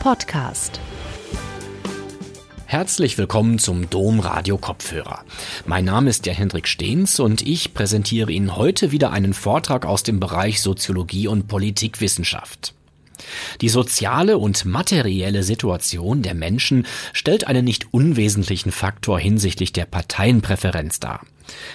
Podcast. Herzlich willkommen zum Dom Radio Kopfhörer. Mein Name ist Jan Hendrik Stehns und ich präsentiere Ihnen heute wieder einen Vortrag aus dem Bereich Soziologie und Politikwissenschaft. Die soziale und materielle Situation der Menschen stellt einen nicht unwesentlichen Faktor hinsichtlich der Parteienpräferenz dar.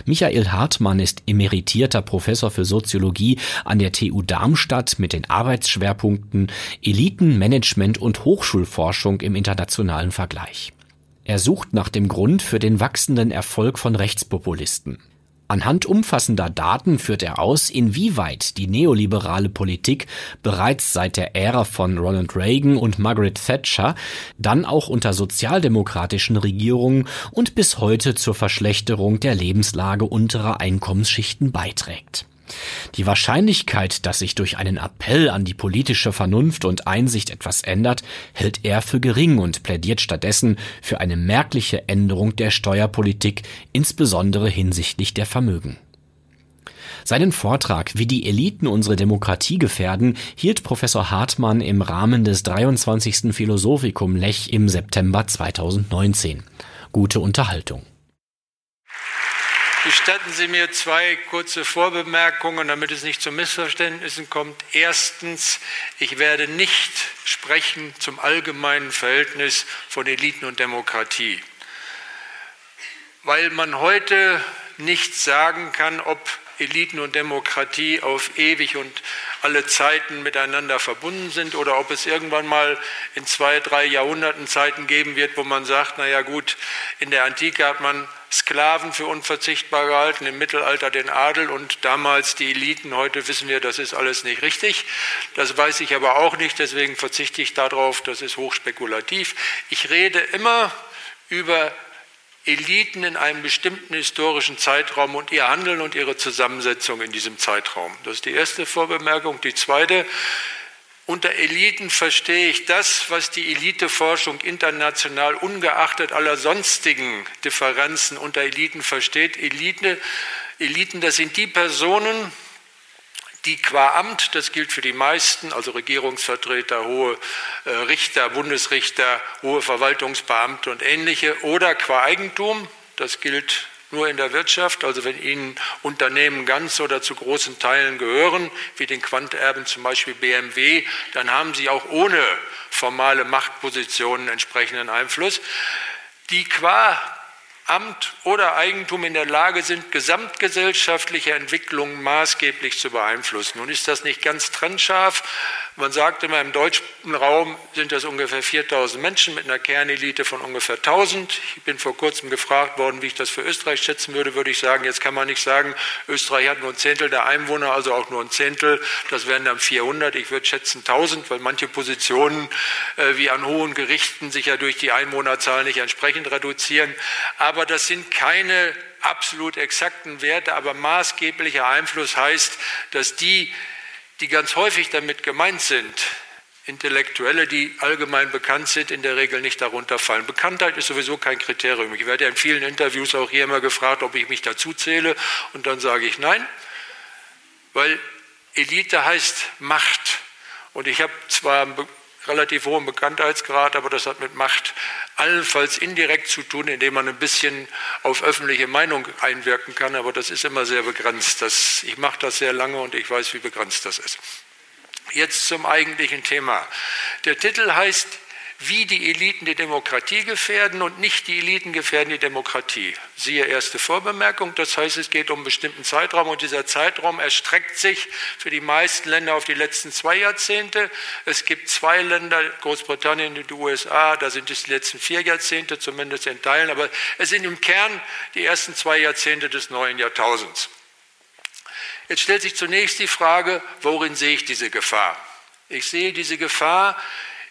Michael Hartmann ist emeritierter Professor für Soziologie an der TU Darmstadt mit den Arbeitsschwerpunkten Elitenmanagement und Hochschulforschung im internationalen Vergleich. Er sucht nach dem Grund für den wachsenden Erfolg von Rechtspopulisten. Anhand umfassender Daten führt er aus, inwieweit die neoliberale Politik bereits seit der Ära von Ronald Reagan und Margaret Thatcher dann auch unter sozialdemokratischen Regierungen und bis heute zur Verschlechterung der Lebenslage unterer Einkommensschichten beiträgt. Die Wahrscheinlichkeit, dass sich durch einen Appell an die politische Vernunft und Einsicht etwas ändert, hält er für gering und plädiert stattdessen für eine merkliche Änderung der Steuerpolitik, insbesondere hinsichtlich der Vermögen. Seinen Vortrag, wie die Eliten unsere Demokratie gefährden, hielt Professor Hartmann im Rahmen des 23. Philosophikum Lech im September 2019. Gute Unterhaltung. Gestatten Sie mir zwei kurze Vorbemerkungen, damit es nicht zu Missverständnissen kommt. Erstens, ich werde nicht sprechen zum allgemeinen Verhältnis von Eliten und Demokratie, weil man heute nicht sagen kann, ob Eliten und Demokratie auf ewig und alle Zeiten miteinander verbunden sind oder ob es irgendwann mal in zwei, drei Jahrhunderten Zeiten geben wird, wo man sagt, na ja gut, in der Antike hat man Sklaven für unverzichtbar gehalten, im Mittelalter den Adel und damals die Eliten. Heute wissen wir, das ist alles nicht richtig. Das weiß ich aber auch nicht, deswegen verzichte ich darauf, das ist hochspekulativ. Ich rede immer über Eliten in einem bestimmten historischen Zeitraum und ihr Handeln und ihre Zusammensetzung in diesem Zeitraum. Das ist die erste Vorbemerkung. Die zweite, unter Eliten verstehe ich das, was die Eliteforschung international ungeachtet aller sonstigen Differenzen unter Eliten versteht. Elite, Eliten, das sind die Personen, die qua Amt, das gilt für die meisten, also Regierungsvertreter, hohe äh, Richter, Bundesrichter, hohe Verwaltungsbeamte und ähnliche, oder qua Eigentum, das gilt nur in der Wirtschaft, also wenn Ihnen Unternehmen ganz oder zu großen Teilen gehören, wie den Quanterben zum Beispiel BMW, dann haben Sie auch ohne formale Machtpositionen entsprechenden Einfluss, die qua Amt oder Eigentum in der Lage sind, gesamtgesellschaftliche Entwicklungen maßgeblich zu beeinflussen. Nun ist das nicht ganz trennscharf. Man sagt immer, im deutschen Raum sind das ungefähr 4000 Menschen mit einer Kernelite von ungefähr 1000. Ich bin vor kurzem gefragt worden, wie ich das für Österreich schätzen würde, würde ich sagen, jetzt kann man nicht sagen, Österreich hat nur ein Zehntel der Einwohner, also auch nur ein Zehntel, das wären dann 400. Ich würde schätzen 1000, weil manche Positionen äh, wie an hohen Gerichten sich ja durch die Einwohnerzahl nicht entsprechend reduzieren. Aber das sind keine absolut exakten Werte, aber maßgeblicher Einfluss heißt, dass die die ganz häufig damit gemeint sind, Intellektuelle, die allgemein bekannt sind, in der Regel nicht darunter fallen. Bekanntheit ist sowieso kein Kriterium. Ich werde in vielen Interviews auch hier immer gefragt, ob ich mich dazu zähle, und dann sage ich nein, weil Elite heißt Macht. Und ich habe zwar relativ hohen Bekanntheitsgrad, aber das hat mit Macht allenfalls indirekt zu tun, indem man ein bisschen auf öffentliche Meinung einwirken kann, aber das ist immer sehr begrenzt. Das, ich mache das sehr lange und ich weiß, wie begrenzt das ist. Jetzt zum eigentlichen Thema. Der Titel heißt wie die Eliten die Demokratie gefährden und nicht die Eliten gefährden die Demokratie. Siehe erste Vorbemerkung, das heißt, es geht um einen bestimmten Zeitraum und dieser Zeitraum erstreckt sich für die meisten Länder auf die letzten zwei Jahrzehnte. Es gibt zwei Länder, Großbritannien und die USA, da sind es die letzten vier Jahrzehnte, zumindest in Teilen, aber es sind im Kern die ersten zwei Jahrzehnte des neuen Jahrtausends. Jetzt stellt sich zunächst die Frage, worin sehe ich diese Gefahr? Ich sehe diese Gefahr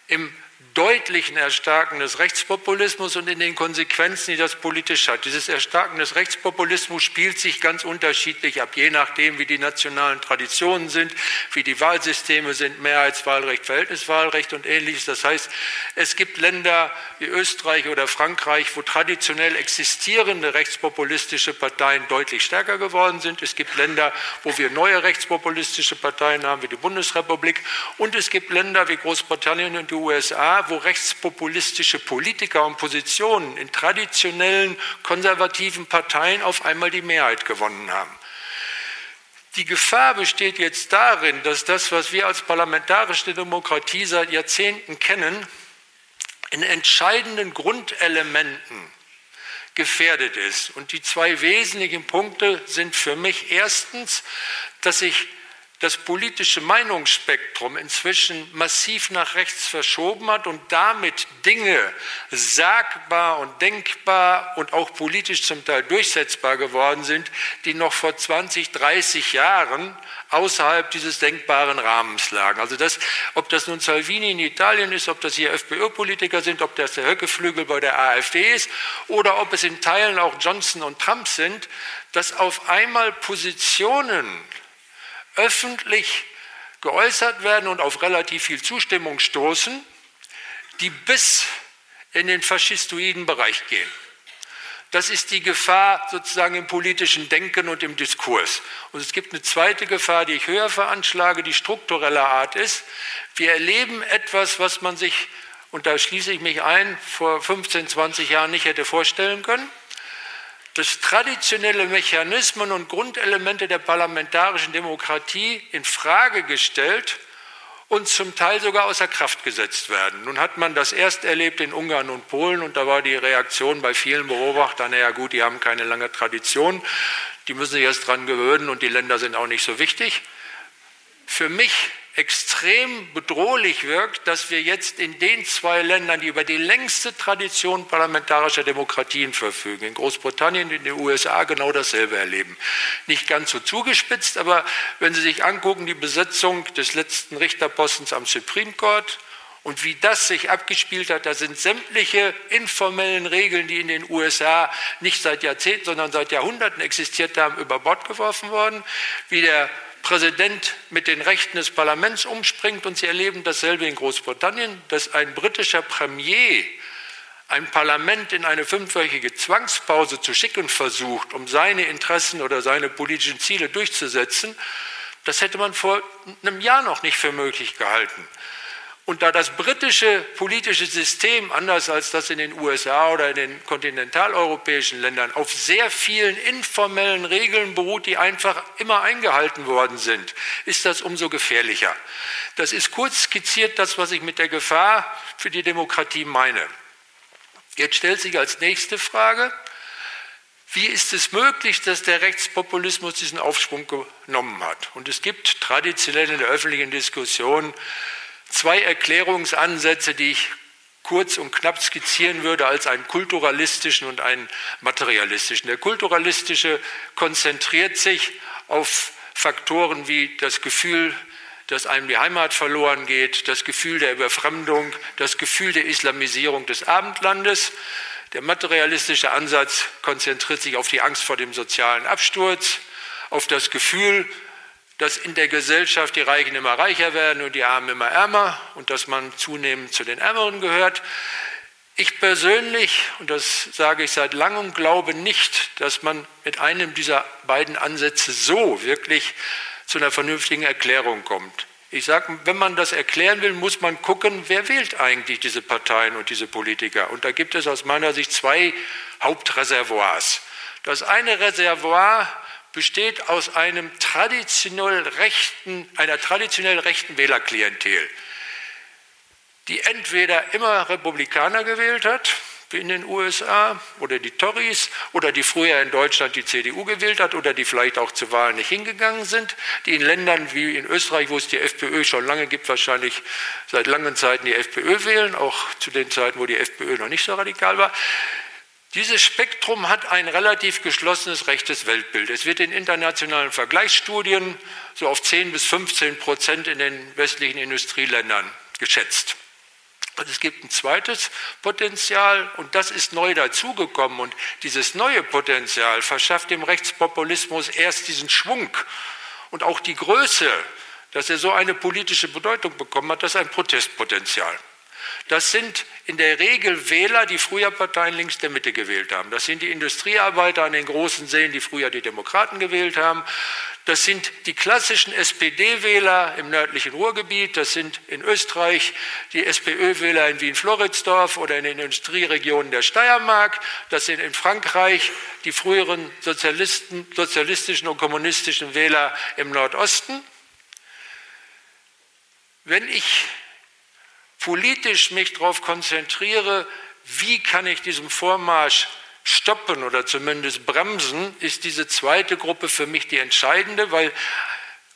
im deutlichen Erstarken des Rechtspopulismus und in den Konsequenzen, die das politisch hat. Dieses Erstarken des Rechtspopulismus spielt sich ganz unterschiedlich ab, je nachdem, wie die nationalen Traditionen sind, wie die Wahlsysteme sind, Mehrheitswahlrecht, Verhältniswahlrecht und ähnliches. Das heißt, es gibt Länder wie Österreich oder Frankreich, wo traditionell existierende rechtspopulistische Parteien deutlich stärker geworden sind. Es gibt Länder, wo wir neue rechtspopulistische Parteien haben, wie die Bundesrepublik. Und es gibt Länder wie Großbritannien und die USA, wo rechtspopulistische Politiker und Positionen in traditionellen konservativen Parteien auf einmal die Mehrheit gewonnen haben. Die Gefahr besteht jetzt darin, dass das, was wir als parlamentarische Demokratie seit Jahrzehnten kennen, in entscheidenden Grundelementen gefährdet ist. Und die zwei wesentlichen Punkte sind für mich erstens, dass sich das politische Meinungsspektrum inzwischen massiv nach rechts verschoben hat und damit Dinge sagbar und denkbar und auch politisch zum Teil durchsetzbar geworden sind, die noch vor 20, 30 Jahren außerhalb dieses denkbaren Rahmens lagen. Also das, ob das nun Salvini in Italien ist, ob das hier FPÖ-Politiker sind, ob das der Höckeflügel bei der AfD ist oder ob es in Teilen auch Johnson und Trump sind, dass auf einmal Positionen öffentlich geäußert werden und auf relativ viel Zustimmung stoßen, die bis in den faschistoiden Bereich gehen. Das ist die Gefahr sozusagen im politischen Denken und im Diskurs. Und es gibt eine zweite Gefahr, die ich höher veranschlage, die struktureller Art ist. Wir erleben etwas, was man sich, und da schließe ich mich ein, vor 15, 20 Jahren nicht hätte vorstellen können dass traditionelle Mechanismen und Grundelemente der parlamentarischen Demokratie in Frage gestellt und zum Teil sogar außer Kraft gesetzt werden. Nun hat man das erst erlebt in Ungarn und Polen und da war die Reaktion bei vielen Beobachtern, naja gut, die haben keine lange Tradition, die müssen sich erst dran gewöhnen und die Länder sind auch nicht so wichtig. Für mich extrem bedrohlich wirkt, dass wir jetzt in den zwei Ländern, die über die längste Tradition parlamentarischer Demokratien verfügen, in Großbritannien und in den USA genau dasselbe erleben. Nicht ganz so zugespitzt, aber wenn Sie sich angucken, die Besetzung des letzten Richterpostens am Supreme Court, und wie das sich abgespielt hat, da sind sämtliche informellen Regeln, die in den USA nicht seit Jahrzehnten, sondern seit Jahrhunderten existiert haben, über Bord geworfen worden. Wie der Präsident mit den Rechten des Parlaments umspringt und Sie erleben dasselbe in Großbritannien, dass ein britischer Premier ein Parlament in eine fünfwöchige Zwangspause zu schicken versucht, um seine Interessen oder seine politischen Ziele durchzusetzen, das hätte man vor einem Jahr noch nicht für möglich gehalten. Und da das britische politische System, anders als das in den USA oder in den kontinentaleuropäischen Ländern, auf sehr vielen informellen Regeln beruht, die einfach immer eingehalten worden sind, ist das umso gefährlicher. Das ist kurz skizziert das, was ich mit der Gefahr für die Demokratie meine. Jetzt stellt sich als nächste Frage, wie ist es möglich, dass der Rechtspopulismus diesen Aufschwung genommen hat? Und es gibt traditionell in der öffentlichen Diskussion zwei Erklärungsansätze, die ich kurz und knapp skizzieren würde als einen kulturalistischen und einen materialistischen. Der kulturalistische konzentriert sich auf Faktoren wie das Gefühl, dass einem die Heimat verloren geht, das Gefühl der Überfremdung, das Gefühl der Islamisierung des Abendlandes. Der materialistische Ansatz konzentriert sich auf die Angst vor dem sozialen Absturz, auf das Gefühl, dass in der Gesellschaft die Reichen immer reicher werden und die Armen immer ärmer und dass man zunehmend zu den Ärmeren gehört. Ich persönlich, und das sage ich seit langem, glaube nicht, dass man mit einem dieser beiden Ansätze so wirklich zu einer vernünftigen Erklärung kommt. Ich sage, wenn man das erklären will, muss man gucken, wer wählt eigentlich diese Parteien und diese Politiker. Und da gibt es aus meiner Sicht zwei Hauptreservoirs. Das eine Reservoir besteht aus einem traditionell rechten, einer traditionell rechten Wählerklientel, die entweder immer Republikaner gewählt hat, wie in den USA, oder die Tories, oder die früher in Deutschland die CDU gewählt hat, oder die vielleicht auch zu Wahlen nicht hingegangen sind, die in Ländern wie in Österreich, wo es die FPÖ schon lange gibt, wahrscheinlich seit langen Zeiten die FPÖ wählen, auch zu den Zeiten, wo die FPÖ noch nicht so radikal war. Dieses Spektrum hat ein relativ geschlossenes rechtes Weltbild. Es wird in internationalen Vergleichsstudien so auf 10 bis 15 Prozent in den westlichen Industrieländern geschätzt. Und es gibt ein zweites Potenzial und das ist neu dazugekommen. Und dieses neue Potenzial verschafft dem Rechtspopulismus erst diesen Schwung und auch die Größe, dass er so eine politische Bedeutung bekommen hat, das ist ein Protestpotenzial. Das sind in der Regel Wähler, die früher Parteien links der Mitte gewählt haben. Das sind die Industriearbeiter an den großen Seen, die früher die Demokraten gewählt haben. Das sind die klassischen SPD-Wähler im nördlichen Ruhrgebiet. Das sind in Österreich die SPÖ-Wähler in Wien-Floridsdorf oder in den Industrieregionen der Steiermark. Das sind in Frankreich die früheren Sozialisten, sozialistischen und kommunistischen Wähler im Nordosten. Wenn ich politisch mich darauf konzentriere, wie kann ich diesen Vormarsch stoppen oder zumindest bremsen, ist diese zweite Gruppe für mich die entscheidende, weil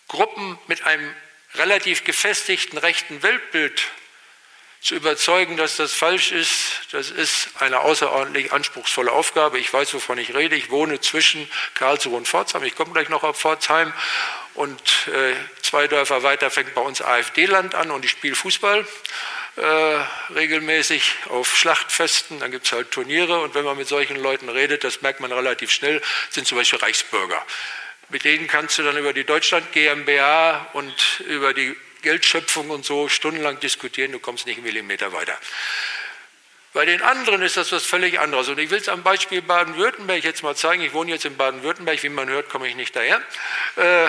Gruppen mit einem relativ gefestigten rechten Weltbild zu überzeugen, dass das falsch ist, das ist eine außerordentlich anspruchsvolle Aufgabe. Ich weiß, wovon ich rede. Ich wohne zwischen Karlsruhe und Pforzheim. Ich komme gleich noch auf Pforzheim. Und äh, zwei Dörfer weiter fängt bei uns AfD-Land an und ich spiele Fußball äh, regelmäßig auf Schlachtfesten, dann gibt es halt Turniere und wenn man mit solchen Leuten redet, das merkt man relativ schnell, sind zum Beispiel Reichsbürger. Mit denen kannst du dann über die Deutschland GmbH und über die Geldschöpfung und so stundenlang diskutieren, du kommst nicht einen Millimeter weiter. Bei den anderen ist das was völlig anderes. Und ich will es am Beispiel Baden-Württemberg jetzt mal zeigen. Ich wohne jetzt in Baden-Württemberg, wie man hört, komme ich nicht daher. Äh,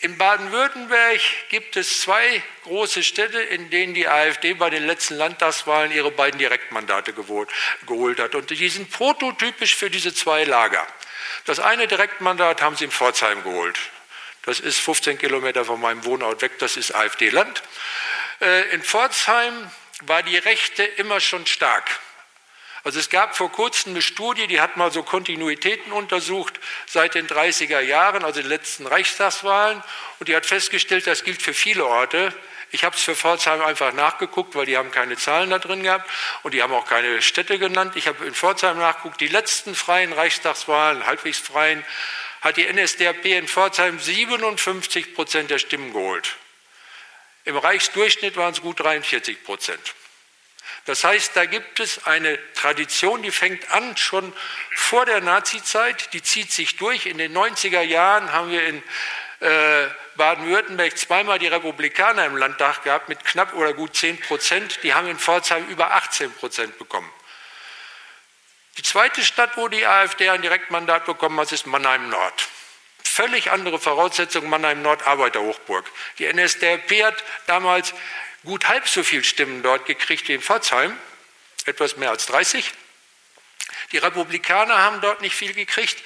in Baden-Württemberg gibt es zwei große Städte, in denen die AfD bei den letzten Landtagswahlen ihre beiden Direktmandate geholt hat. Und die sind prototypisch für diese zwei Lager. Das eine Direktmandat haben sie in Pforzheim geholt. Das ist 15 Kilometer von meinem Wohnort weg, das ist AfD-Land. Äh, in Pforzheim war die Rechte immer schon stark. Also es gab vor kurzem eine Studie, die hat mal so Kontinuitäten untersucht seit den 30er Jahren, also den letzten Reichstagswahlen, und die hat festgestellt, das gilt für viele Orte. Ich habe es für Pforzheim einfach nachgeguckt, weil die haben keine Zahlen da drin gehabt und die haben auch keine Städte genannt. Ich habe in Pforzheim nachgeguckt, die letzten freien Reichstagswahlen, halbwegs freien, hat die NSDAP in Pforzheim 57 Prozent der Stimmen geholt. Im Reichsdurchschnitt waren es gut 43 Prozent. Das heißt, da gibt es eine Tradition, die fängt an schon vor der Nazizeit, die zieht sich durch. In den 90er Jahren haben wir in äh, Baden-Württemberg zweimal die Republikaner im Landtag gehabt mit knapp oder gut 10 Prozent. Die haben in Pforzheim über 18 Prozent bekommen. Die zweite Stadt, wo die AfD ein Direktmandat bekommen hat, ist Mannheim Nord. Völlig andere Voraussetzungen, Mannheim Nord, Arbeiterhochburg. Die NSDAP hat damals gut halb so viele Stimmen dort gekriegt wie in Pforzheim, etwas mehr als 30. Die Republikaner haben dort nicht viel gekriegt.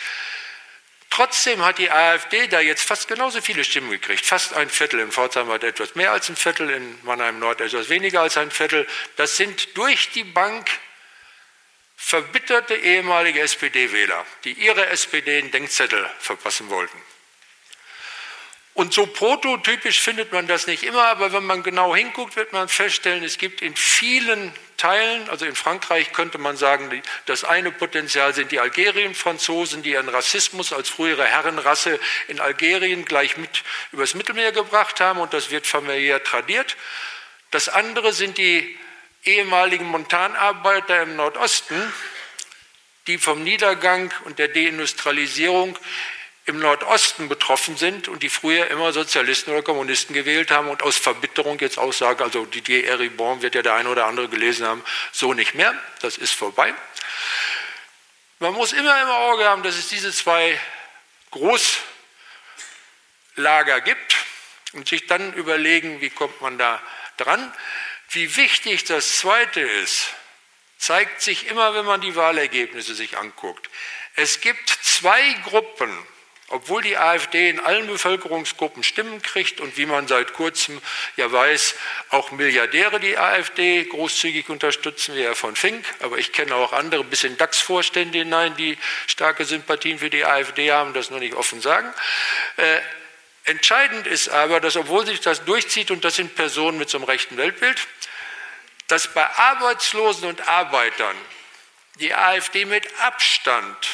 Trotzdem hat die AfD da jetzt fast genauso viele Stimmen gekriegt. Fast ein Viertel. In Pforzheim hat etwas mehr als ein Viertel, in Mannheim Nord etwas weniger als ein Viertel. Das sind durch die Bank verbitterte ehemalige SPD-Wähler, die ihre SPD einen Denkzettel verpassen wollten. Und so prototypisch findet man das nicht immer, aber wenn man genau hinguckt, wird man feststellen, es gibt in vielen Teilen, also in Frankreich könnte man sagen, das eine Potenzial sind die Algerien-Franzosen, die ihren Rassismus als frühere Herrenrasse in Algerien gleich mit übers Mittelmeer gebracht haben und das wird familiär tradiert. Das andere sind die ehemaligen Montanarbeiter im Nordosten, die vom Niedergang und der Deindustrialisierung im Nordosten betroffen sind und die früher immer Sozialisten oder Kommunisten gewählt haben und aus Verbitterung jetzt auch sagen, also Didier Eribon wird ja der eine oder andere gelesen haben, so nicht mehr, das ist vorbei. Man muss immer im Auge haben, dass es diese zwei Großlager gibt und sich dann überlegen, wie kommt man da dran. Wie wichtig das Zweite ist, zeigt sich immer, wenn man die Wahlergebnisse sich anguckt. Es gibt zwei Gruppen, obwohl die AfD in allen Bevölkerungsgruppen Stimmen kriegt und wie man seit kurzem ja weiß, auch Milliardäre die AfD großzügig unterstützen, wie Herr von Fink, aber ich kenne auch andere bis in DAX-Vorstände hinein, die starke Sympathien für die AfD haben, das nur nicht offen sagen. Äh, entscheidend ist aber, dass obwohl sich das durchzieht und das sind Personen mit so einem rechten Weltbild, dass bei Arbeitslosen und Arbeitern die AfD mit Abstand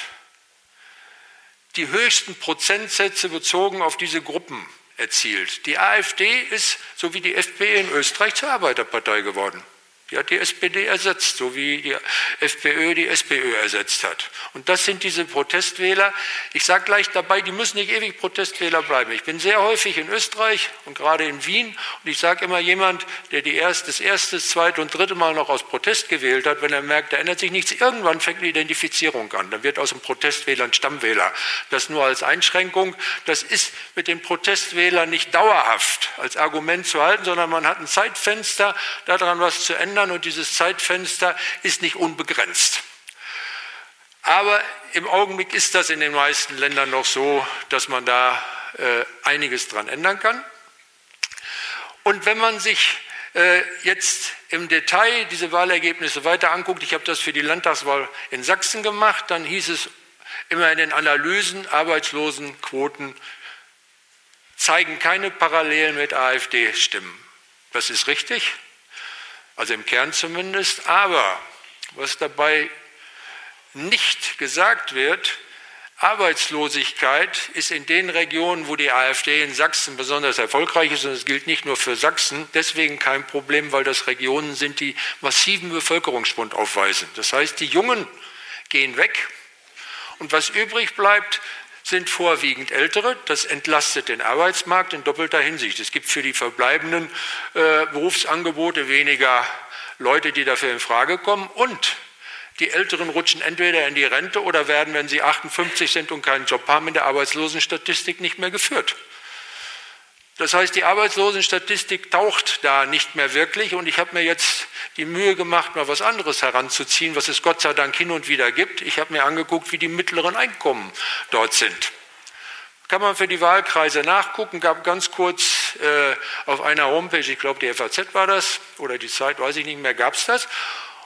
die höchsten Prozentsätze bezogen auf diese Gruppen erzielt. Die AfD ist, so wie die FPÖ in Österreich, zur Arbeiterpartei geworden. Die hat die SPD ersetzt, so wie die FPÖ die SPÖ ersetzt hat. Und das sind diese Protestwähler. Ich sage gleich dabei, die müssen nicht ewig Protestwähler bleiben. Ich bin sehr häufig in Österreich und gerade in Wien und ich sage immer, jemand, der die erst, das erste, zweite und dritte Mal noch aus Protest gewählt hat, wenn er merkt, da ändert sich nichts, irgendwann fängt eine Identifizierung an. Dann wird aus dem Protestwähler ein Stammwähler. Das nur als Einschränkung. Das ist mit den Protestwählern nicht dauerhaft als Argument zu halten, sondern man hat ein Zeitfenster, daran was zu ändern ändern und dieses Zeitfenster ist nicht unbegrenzt. Aber im Augenblick ist das in den meisten Ländern noch so, dass man da äh, einiges dran ändern kann. Und wenn man sich äh, jetzt im Detail diese Wahlergebnisse weiter anguckt, ich habe das für die Landtagswahl in Sachsen gemacht, dann hieß es immer in den Analysen, Arbeitslosenquoten zeigen keine Parallelen mit AfD-Stimmen. Das ist richtig also im Kern zumindest. Aber was dabei nicht gesagt wird, Arbeitslosigkeit ist in den Regionen, wo die AfD in Sachsen besonders erfolgreich ist, und es gilt nicht nur für Sachsen, deswegen kein Problem, weil das Regionen sind, die massiven Bevölkerungsschwund aufweisen. Das heißt, die Jungen gehen weg und was übrig bleibt, sind vorwiegend Ältere. Das entlastet den Arbeitsmarkt in doppelter Hinsicht. Es gibt für die verbleibenden äh, Berufsangebote weniger Leute, die dafür in Frage kommen. Und die Älteren rutschen entweder in die Rente oder werden, wenn sie 58 sind und keinen Job haben, in der Arbeitslosenstatistik nicht mehr geführt. Das heißt, die Arbeitslosenstatistik taucht da nicht mehr wirklich und ich habe mir jetzt die Mühe gemacht, mal was anderes heranzuziehen, was es Gott sei Dank hin und wieder gibt. Ich habe mir angeguckt, wie die mittleren Einkommen dort sind. Kann man für die Wahlkreise nachgucken, gab ganz kurz äh, auf einer Homepage, ich glaube die FAZ war das, oder die Zeit, weiß ich nicht mehr, gab es das.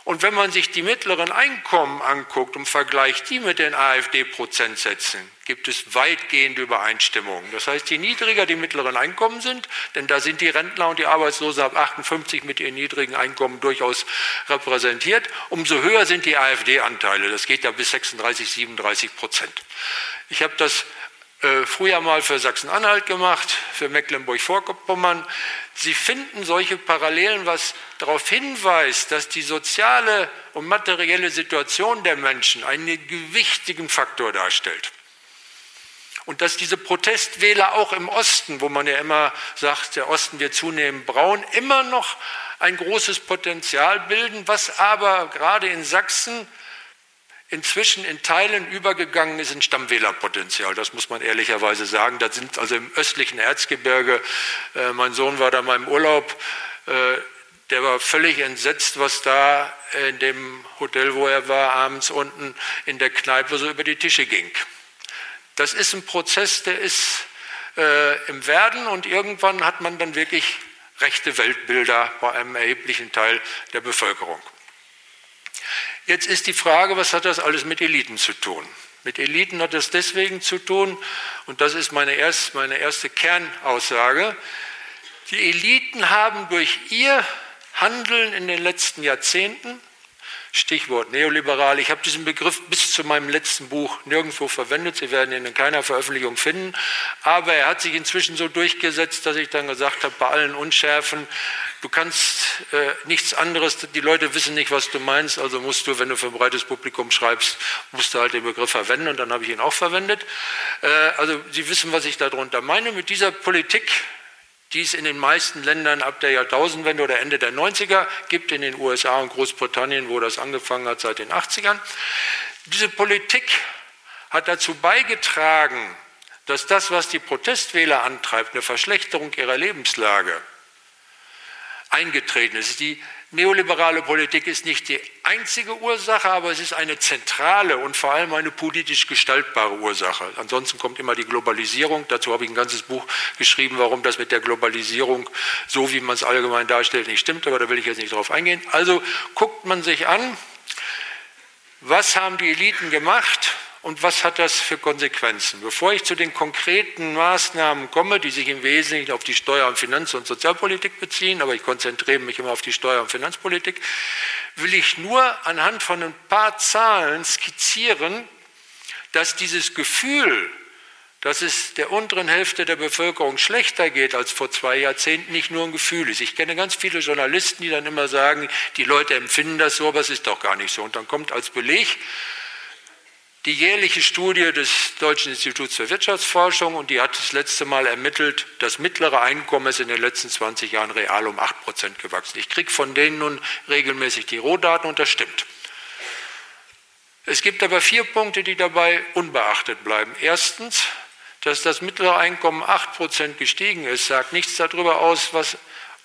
Und wenn man sich die mittleren Einkommen anguckt und vergleicht die mit den AfD-Prozentsätzen, gibt es weitgehende Übereinstimmungen. Das heißt, je niedriger die mittleren Einkommen sind, denn da sind die Rentner und die Arbeitslosen ab 58 mit ihren niedrigen Einkommen durchaus repräsentiert, umso höher sind die AfD-Anteile. Das geht ja bis 36, 37 Prozent. Ich habe das äh, früher mal für Sachsen-Anhalt gemacht, für Mecklenburg-Vorpommern. Sie finden solche Parallelen, was darauf hinweist, dass die soziale und materielle Situation der Menschen einen gewichtigen Faktor darstellt. Und dass diese Protestwähler auch im Osten, wo man ja immer sagt, der Osten wird zunehmend braun, immer noch ein großes Potenzial bilden, was aber gerade in Sachsen inzwischen in Teilen übergegangen ist in Stammwählerpotenzial. Das muss man ehrlicherweise sagen. Da sind also im östlichen Erzgebirge, äh, mein Sohn war da mal im Urlaub, äh, der war völlig entsetzt, was da in dem Hotel, wo er war, abends unten in der Kneipe so über die Tische ging. Das ist ein Prozess, der ist äh, im Werden und irgendwann hat man dann wirklich rechte Weltbilder bei einem erheblichen Teil der Bevölkerung. Jetzt ist die Frage, was hat das alles mit Eliten zu tun? Mit Eliten hat das deswegen zu tun, und das ist meine, erst, meine erste Kernaussage, die Eliten haben durch ihr Handeln in den letzten Jahrzehnten Stichwort neoliberal. Ich habe diesen Begriff bis zu meinem letzten Buch nirgendwo verwendet. Sie werden ihn in keiner Veröffentlichung finden. Aber er hat sich inzwischen so durchgesetzt, dass ich dann gesagt habe, bei allen Unschärfen, du kannst äh, nichts anderes, die Leute wissen nicht, was du meinst, also musst du, wenn du für ein breites Publikum schreibst, musst du halt den Begriff verwenden und dann habe ich ihn auch verwendet. Äh, also Sie wissen, was ich darunter meine. Mit dieser Politik die es in den meisten Ländern ab der Jahrtausendwende oder Ende der 90er gibt, in den USA und Großbritannien, wo das angefangen hat seit den 80ern. Diese Politik hat dazu beigetragen, dass das, was die Protestwähler antreibt, eine Verschlechterung ihrer Lebenslage, eingetreten ist. Die Neoliberale Politik ist nicht die einzige Ursache, aber es ist eine zentrale und vor allem eine politisch gestaltbare Ursache. Ansonsten kommt immer die Globalisierung. Dazu habe ich ein ganzes Buch geschrieben, warum das mit der Globalisierung, so wie man es allgemein darstellt, nicht stimmt, aber da will ich jetzt nicht drauf eingehen. Also guckt man sich an, was haben die Eliten gemacht und was hat das für Konsequenzen? Bevor ich zu den konkreten Maßnahmen komme, die sich im Wesentlichen auf die Steuer- und Finanz- und Sozialpolitik beziehen, aber ich konzentriere mich immer auf die Steuer- und Finanzpolitik, will ich nur anhand von ein paar Zahlen skizzieren, dass dieses Gefühl, dass es der unteren Hälfte der Bevölkerung schlechter geht als vor zwei Jahrzehnten, nicht nur ein Gefühl ist. Ich kenne ganz viele Journalisten, die dann immer sagen, die Leute empfinden das so, aber es ist doch gar nicht so. Und dann kommt als Beleg die jährliche Studie des Deutschen Instituts für Wirtschaftsforschung und die hat das letzte Mal ermittelt, das mittlere Einkommen ist in den letzten 20 Jahren real um 8 Prozent gewachsen. Ich kriege von denen nun regelmäßig die Rohdaten und das stimmt. Es gibt aber vier Punkte, die dabei unbeachtet bleiben. Erstens, dass das mittlere Einkommen 8 Prozent gestiegen ist, sagt nichts darüber aus, was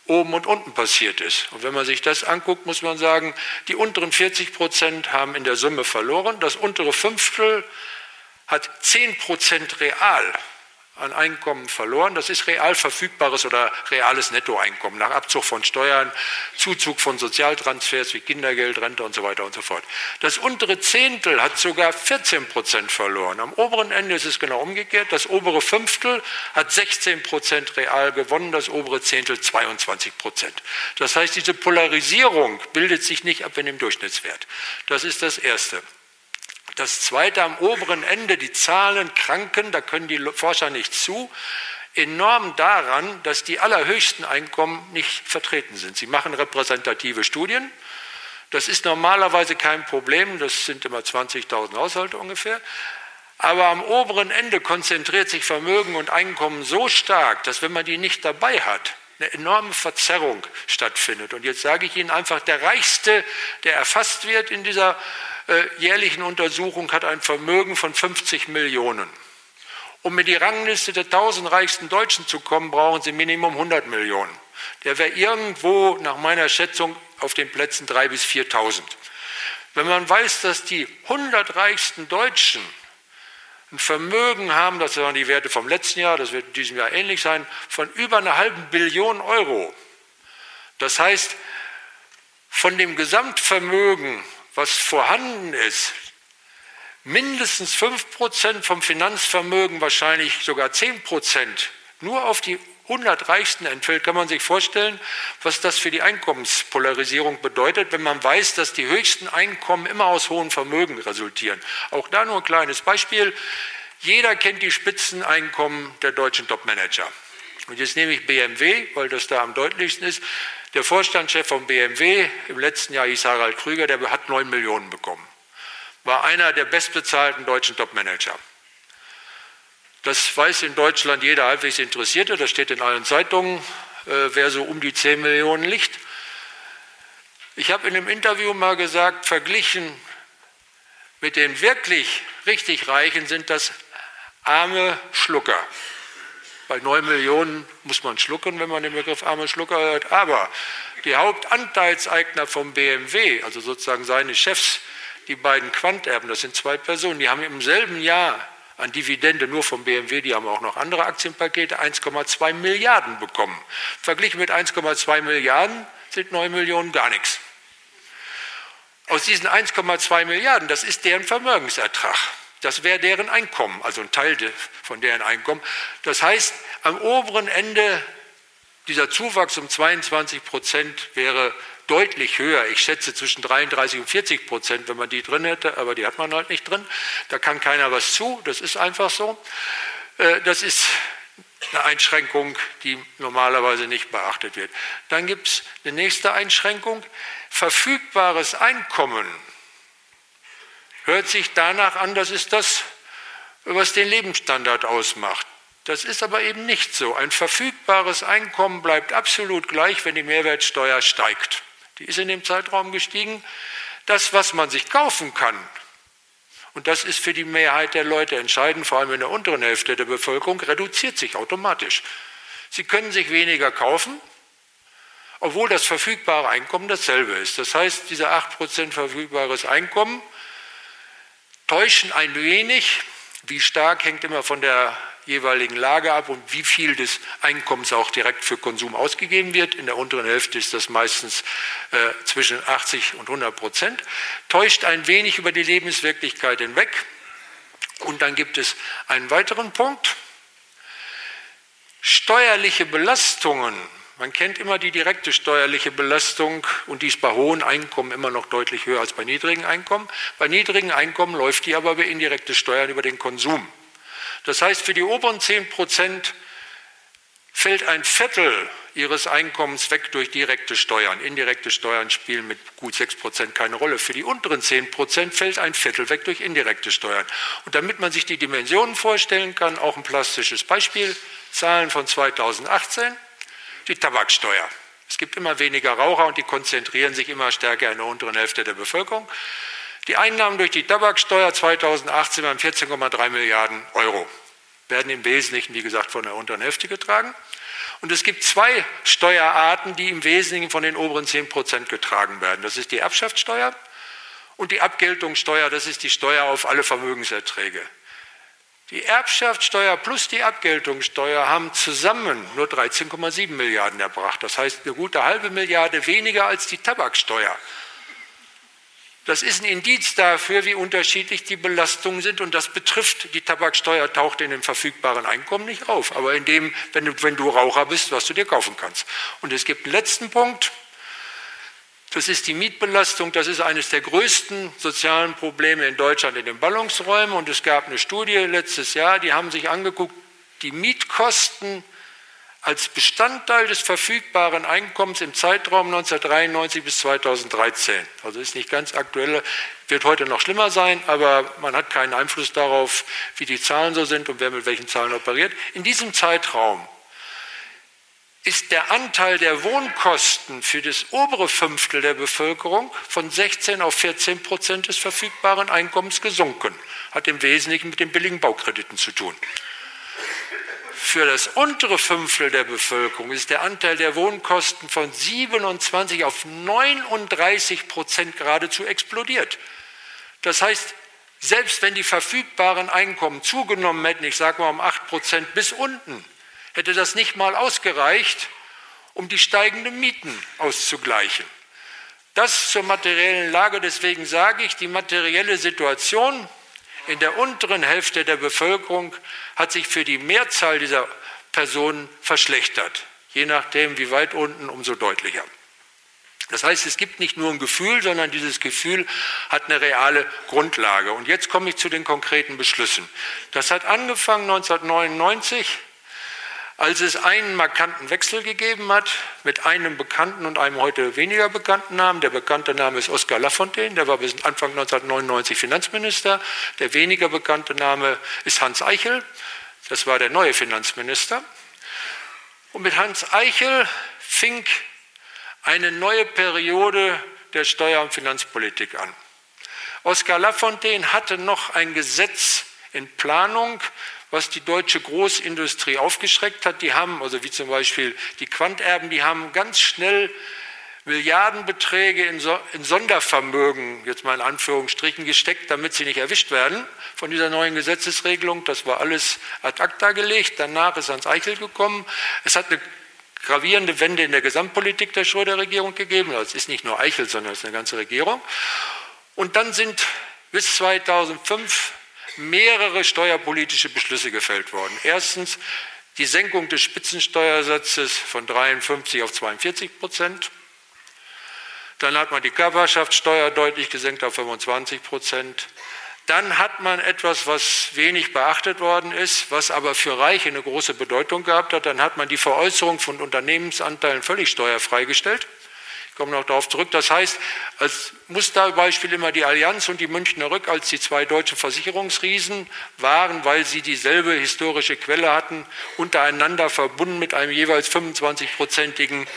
oben und unten passiert ist. Und wenn man sich das anguckt, muss man sagen, die unteren 40 Prozent haben in der Summe verloren, das untere Fünftel hat 10 Prozent real an Einkommen verloren. Das ist real verfügbares oder reales Nettoeinkommen nach Abzug von Steuern, Zuzug von Sozialtransfers wie Kindergeld, Rente und so weiter und so fort. Das untere Zehntel hat sogar 14 Prozent verloren. Am oberen Ende ist es genau umgekehrt. Das obere Fünftel hat 16 Prozent real gewonnen, das obere Zehntel 22 Prozent. Das heißt, diese Polarisierung bildet sich nicht ab in dem Durchschnittswert. Das ist das Erste. Das zweite am oberen Ende, die Zahlen Kranken, da können die Forscher nicht zu, enorm daran, dass die allerhöchsten Einkommen nicht vertreten sind. Sie machen repräsentative Studien. Das ist normalerweise kein Problem, das sind immer 20.000 Haushalte ungefähr. Aber am oberen Ende konzentriert sich Vermögen und Einkommen so stark, dass wenn man die nicht dabei hat, eine enorme Verzerrung stattfindet. Und jetzt sage ich Ihnen einfach, der Reichste, der erfasst wird in dieser äh, jährlichen Untersuchung hat ein Vermögen von 50 Millionen. Um in die Rangliste der 1000 reichsten Deutschen zu kommen, brauchen sie Minimum 100 Millionen. Der wäre irgendwo nach meiner Schätzung auf den Plätzen 3.000 bis 4.000. Wenn man weiß, dass die 100 reichsten Deutschen ein Vermögen haben, das waren die Werte vom letzten Jahr, das wird in diesem Jahr ähnlich sein, von über einer halben Billion Euro. Das heißt, von dem Gesamtvermögen was vorhanden ist, mindestens 5 Prozent vom Finanzvermögen, wahrscheinlich sogar 10 Prozent, nur auf die 100 Reichsten entfällt, kann man sich vorstellen, was das für die Einkommenspolarisierung bedeutet, wenn man weiß, dass die höchsten Einkommen immer aus hohen Vermögen resultieren. Auch da nur ein kleines Beispiel. Jeder kennt die Spitzeneinkommen der deutschen Topmanager. Und jetzt nehme ich BMW, weil das da am deutlichsten ist. Der Vorstandschef von BMW im letzten Jahr hieß Harald Krüger, der hat 9 Millionen bekommen. War einer der bestbezahlten deutschen Topmanager. Das weiß in Deutschland jeder halbwegs Interessierte, das steht in allen Zeitungen, äh, wer so um die 10 Millionen liegt. Ich habe in einem Interview mal gesagt, verglichen mit den wirklich richtig Reichen sind das arme Schlucker. Bei 9 Millionen muss man schlucken, wenn man den Begriff arme Schlucker hört. Aber die Hauptanteilseigner vom BMW, also sozusagen seine Chefs, die beiden Quanterben, das sind zwei Personen, die haben im selben Jahr an Dividende nur vom BMW, die haben auch noch andere Aktienpakete, 1,2 Milliarden bekommen. Verglichen mit 1,2 Milliarden sind 9 Millionen gar nichts. Aus diesen 1,2 Milliarden, das ist deren Vermögensertrag. Das wäre deren Einkommen, also ein Teil von deren Einkommen. Das heißt, am oberen Ende dieser Zuwachs um 22 Prozent wäre deutlich höher. Ich schätze zwischen 33 und 40 Prozent, wenn man die drin hätte, aber die hat man halt nicht drin. Da kann keiner was zu, das ist einfach so. Äh, das ist eine Einschränkung, die normalerweise nicht beachtet wird. Dann gibt es eine nächste Einschränkung. Verfügbares Einkommen hört sich danach an, das ist das, was den Lebensstandard ausmacht. Das ist aber eben nicht so. Ein verfügbares Einkommen bleibt absolut gleich, wenn die Mehrwertsteuer steigt. Die ist in dem Zeitraum gestiegen. Das, was man sich kaufen kann, und das ist für die Mehrheit der Leute entscheidend, vor allem in der unteren Hälfte der Bevölkerung, reduziert sich automatisch. Sie können sich weniger kaufen, obwohl das verfügbare Einkommen dasselbe ist. Das heißt, dieser 8% verfügbares Einkommen täuschen ein wenig. Wie stark hängt immer von der jeweiligen Lage ab und wie viel des Einkommens auch direkt für Konsum ausgegeben wird. In der unteren Hälfte ist das meistens äh, zwischen 80 und 100 Prozent. Täuscht ein wenig über die Lebenswirklichkeit hinweg. Und dann gibt es einen weiteren Punkt. Steuerliche Belastungen man kennt immer die direkte steuerliche Belastung und die ist bei hohen Einkommen immer noch deutlich höher als bei niedrigen Einkommen. Bei niedrigen Einkommen läuft die aber über indirekte Steuern über den Konsum. Das heißt, für die oberen 10 Prozent fällt ein Viertel ihres Einkommens weg durch direkte Steuern. Indirekte Steuern spielen mit gut 6 Prozent keine Rolle. Für die unteren 10 Prozent fällt ein Viertel weg durch indirekte Steuern. Und damit man sich die Dimensionen vorstellen kann, auch ein plastisches Beispiel, Zahlen von 2018, die Tabaksteuer. Es gibt immer weniger Raucher und die konzentrieren sich immer stärker in der unteren Hälfte der Bevölkerung. Die Einnahmen durch die Tabaksteuer 2018 waren 14,3 Milliarden Euro, werden im Wesentlichen, wie gesagt, von der unteren Hälfte getragen. Und es gibt zwei Steuerarten, die im Wesentlichen von den oberen 10 Prozent getragen werden. Das ist die Erbschaftssteuer und die Abgeltungssteuer, das ist die Steuer auf alle Vermögenserträge. Die Erbschaftssteuer plus die Abgeltungssteuer haben zusammen nur 13,7 Milliarden erbracht. Das heißt eine gute halbe Milliarde weniger als die Tabaksteuer. Das ist ein Indiz dafür, wie unterschiedlich die Belastungen sind und das betrifft, die Tabaksteuer taucht in dem verfügbaren Einkommen nicht auf, aber in dem, wenn du, wenn du Raucher bist, was du dir kaufen kannst. Und es gibt einen letzten Punkt, das ist die Mietbelastung. Das ist eines der größten sozialen Probleme in Deutschland in den Ballungsräumen. Und es gab eine Studie letztes Jahr, die haben sich angeguckt, die Mietkosten als Bestandteil des verfügbaren Einkommens im Zeitraum 1993 bis 2013. Also ist nicht ganz aktuell, wird heute noch schlimmer sein, aber man hat keinen Einfluss darauf, wie die Zahlen so sind und wer mit welchen Zahlen operiert. In diesem Zeitraum ist der Anteil der Wohnkosten für das obere Fünftel der Bevölkerung von 16 auf 14 Prozent des verfügbaren Einkommens gesunken. Hat im Wesentlichen mit den billigen Baukrediten zu tun. Für das untere Fünftel der Bevölkerung ist der Anteil der Wohnkosten von 27 auf 39 Prozent geradezu explodiert. Das heißt, selbst wenn die verfügbaren Einkommen zugenommen hätten, ich sage mal um 8 Prozent bis unten, hätte das nicht mal ausgereicht, um die steigenden Mieten auszugleichen. Das zur materiellen Lage, deswegen sage ich, die materielle Situation in der unteren Hälfte der Bevölkerung hat sich für die Mehrzahl dieser Personen verschlechtert. Je nachdem, wie weit unten, umso deutlicher. Das heißt, es gibt nicht nur ein Gefühl, sondern dieses Gefühl hat eine reale Grundlage. Und jetzt komme ich zu den konkreten Beschlüssen. Das hat angefangen 1999 als es einen markanten Wechsel gegeben hat mit einem bekannten und einem heute weniger bekannten Namen. Der bekannte Name ist Oskar Lafontaine, der war bis Anfang 1999 Finanzminister. Der weniger bekannte Name ist Hans Eichel, das war der neue Finanzminister. Und mit Hans Eichel fing eine neue Periode der Steuer- und Finanzpolitik an. Oskar Lafontaine hatte noch ein Gesetz in Planung, was die deutsche Großindustrie aufgeschreckt hat. Die haben, also wie zum Beispiel die Quanterben, die haben ganz schnell Milliardenbeträge in, so in Sondervermögen, jetzt mal in Anführungsstrichen, gesteckt, damit sie nicht erwischt werden von dieser neuen Gesetzesregelung. Das war alles ad acta gelegt. Danach ist Hans Eichel gekommen. Es hat eine gravierende Wende in der Gesamtpolitik der Schröder-Regierung gegeben. Das ist nicht nur Eichel, sondern es ist eine ganze Regierung. Und dann sind bis 2005 mehrere steuerpolitische Beschlüsse gefällt worden. Erstens die Senkung des Spitzensteuersatzes von 53 auf 42 Prozent. Dann hat man die Körperschaftssteuer deutlich gesenkt auf 25 Prozent. Dann hat man etwas, was wenig beachtet worden ist, was aber für Reiche eine große Bedeutung gehabt hat. Dann hat man die Veräußerung von Unternehmensanteilen völlig steuerfrei gestellt komme noch darauf zurück. Das heißt, als Musterbeispiel immer die Allianz und die Münchner Rück als die zwei deutschen Versicherungsriesen waren, weil sie dieselbe historische Quelle hatten, untereinander verbunden mit einem jeweils 25-prozentigen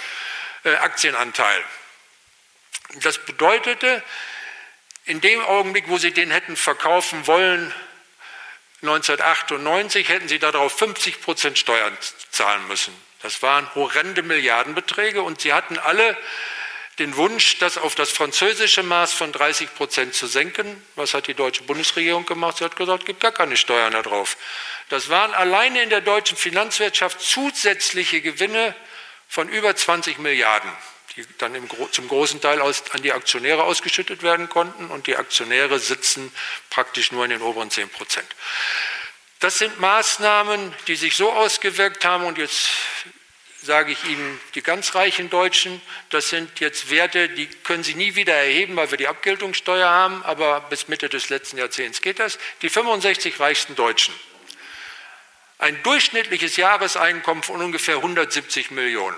äh, Aktienanteil. Das bedeutete, in dem Augenblick, wo sie den hätten verkaufen wollen, 1998, hätten sie darauf 50 Prozent Steuern zahlen müssen. Das waren horrende Milliardenbeträge und sie hatten alle den Wunsch, das auf das französische Maß von 30 Prozent zu senken. Was hat die deutsche Bundesregierung gemacht? Sie hat gesagt, es gibt gar keine Steuern darauf. Das waren alleine in der deutschen Finanzwirtschaft zusätzliche Gewinne von über 20 Milliarden, die dann im, zum großen Teil aus, an die Aktionäre ausgeschüttet werden konnten. Und die Aktionäre sitzen praktisch nur in den oberen 10 Prozent. Das sind Maßnahmen, die sich so ausgewirkt haben und jetzt sage ich Ihnen, die ganz reichen Deutschen, das sind jetzt Werte, die können Sie nie wieder erheben, weil wir die Abgeltungssteuer haben, aber bis Mitte des letzten Jahrzehnts geht das. Die 65 reichsten Deutschen ein durchschnittliches Jahreseinkommen von ungefähr 170 Millionen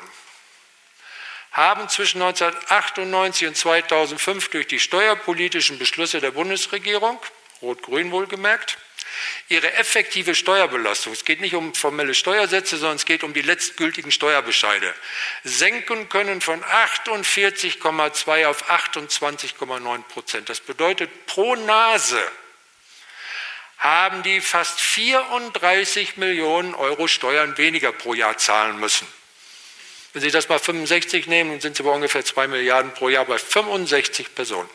haben zwischen 1998 und 2005 durch die steuerpolitischen Beschlüsse der Bundesregierung, rot-grün wohlgemerkt, ihre effektive Steuerbelastung, es geht nicht um formelle Steuersätze, sondern es geht um die letztgültigen Steuerbescheide, senken können von 48,2 auf 28,9 Prozent. Das bedeutet, pro Nase haben die fast 34 Millionen Euro Steuern weniger pro Jahr zahlen müssen. Wenn Sie das mal 65 nehmen, dann sind Sie bei ungefähr 2 Milliarden pro Jahr bei 65 Personen.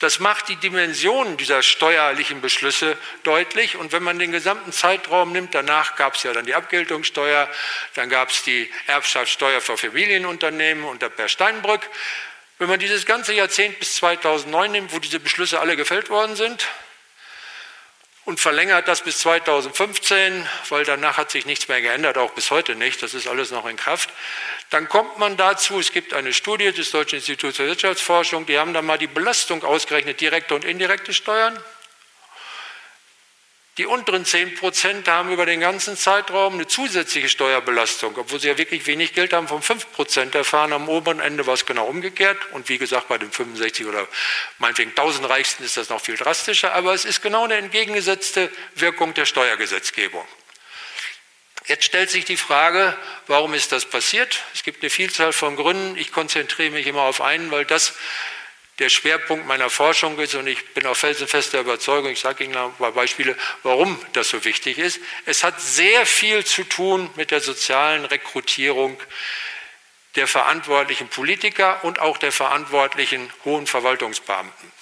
Das macht die Dimensionen dieser steuerlichen Beschlüsse deutlich. Und wenn man den gesamten Zeitraum nimmt, danach gab es ja dann die Abgeltungssteuer, dann gab es die Erbschaftssteuer für Familienunternehmen unter Per Steinbrück. Wenn man dieses ganze Jahrzehnt bis 2009 nimmt, wo diese Beschlüsse alle gefällt worden sind, und verlängert das bis 2015, weil danach hat sich nichts mehr geändert, auch bis heute nicht, das ist alles noch in Kraft. Dann kommt man dazu, es gibt eine Studie des Deutschen Instituts für Wirtschaftsforschung, die haben da mal die Belastung ausgerechnet, direkte und indirekte Steuern. Die unteren 10 Prozent haben über den ganzen Zeitraum eine zusätzliche Steuerbelastung, obwohl sie ja wirklich wenig Geld haben, von 5 Prozent erfahren. Am oberen Ende war es genau umgekehrt. Und wie gesagt, bei den 65 oder meinetwegen 1000 Reichsten ist das noch viel drastischer. Aber es ist genau eine entgegengesetzte Wirkung der Steuergesetzgebung. Jetzt stellt sich die Frage, warum ist das passiert? Es gibt eine Vielzahl von Gründen. Ich konzentriere mich immer auf einen, weil das der Schwerpunkt meiner Forschung ist und ich bin auch felsenfester Überzeugung, ich sage Ihnen ein paar Beispiele, warum das so wichtig ist. Es hat sehr viel zu tun mit der sozialen Rekrutierung der verantwortlichen Politiker und auch der verantwortlichen hohen Verwaltungsbeamten.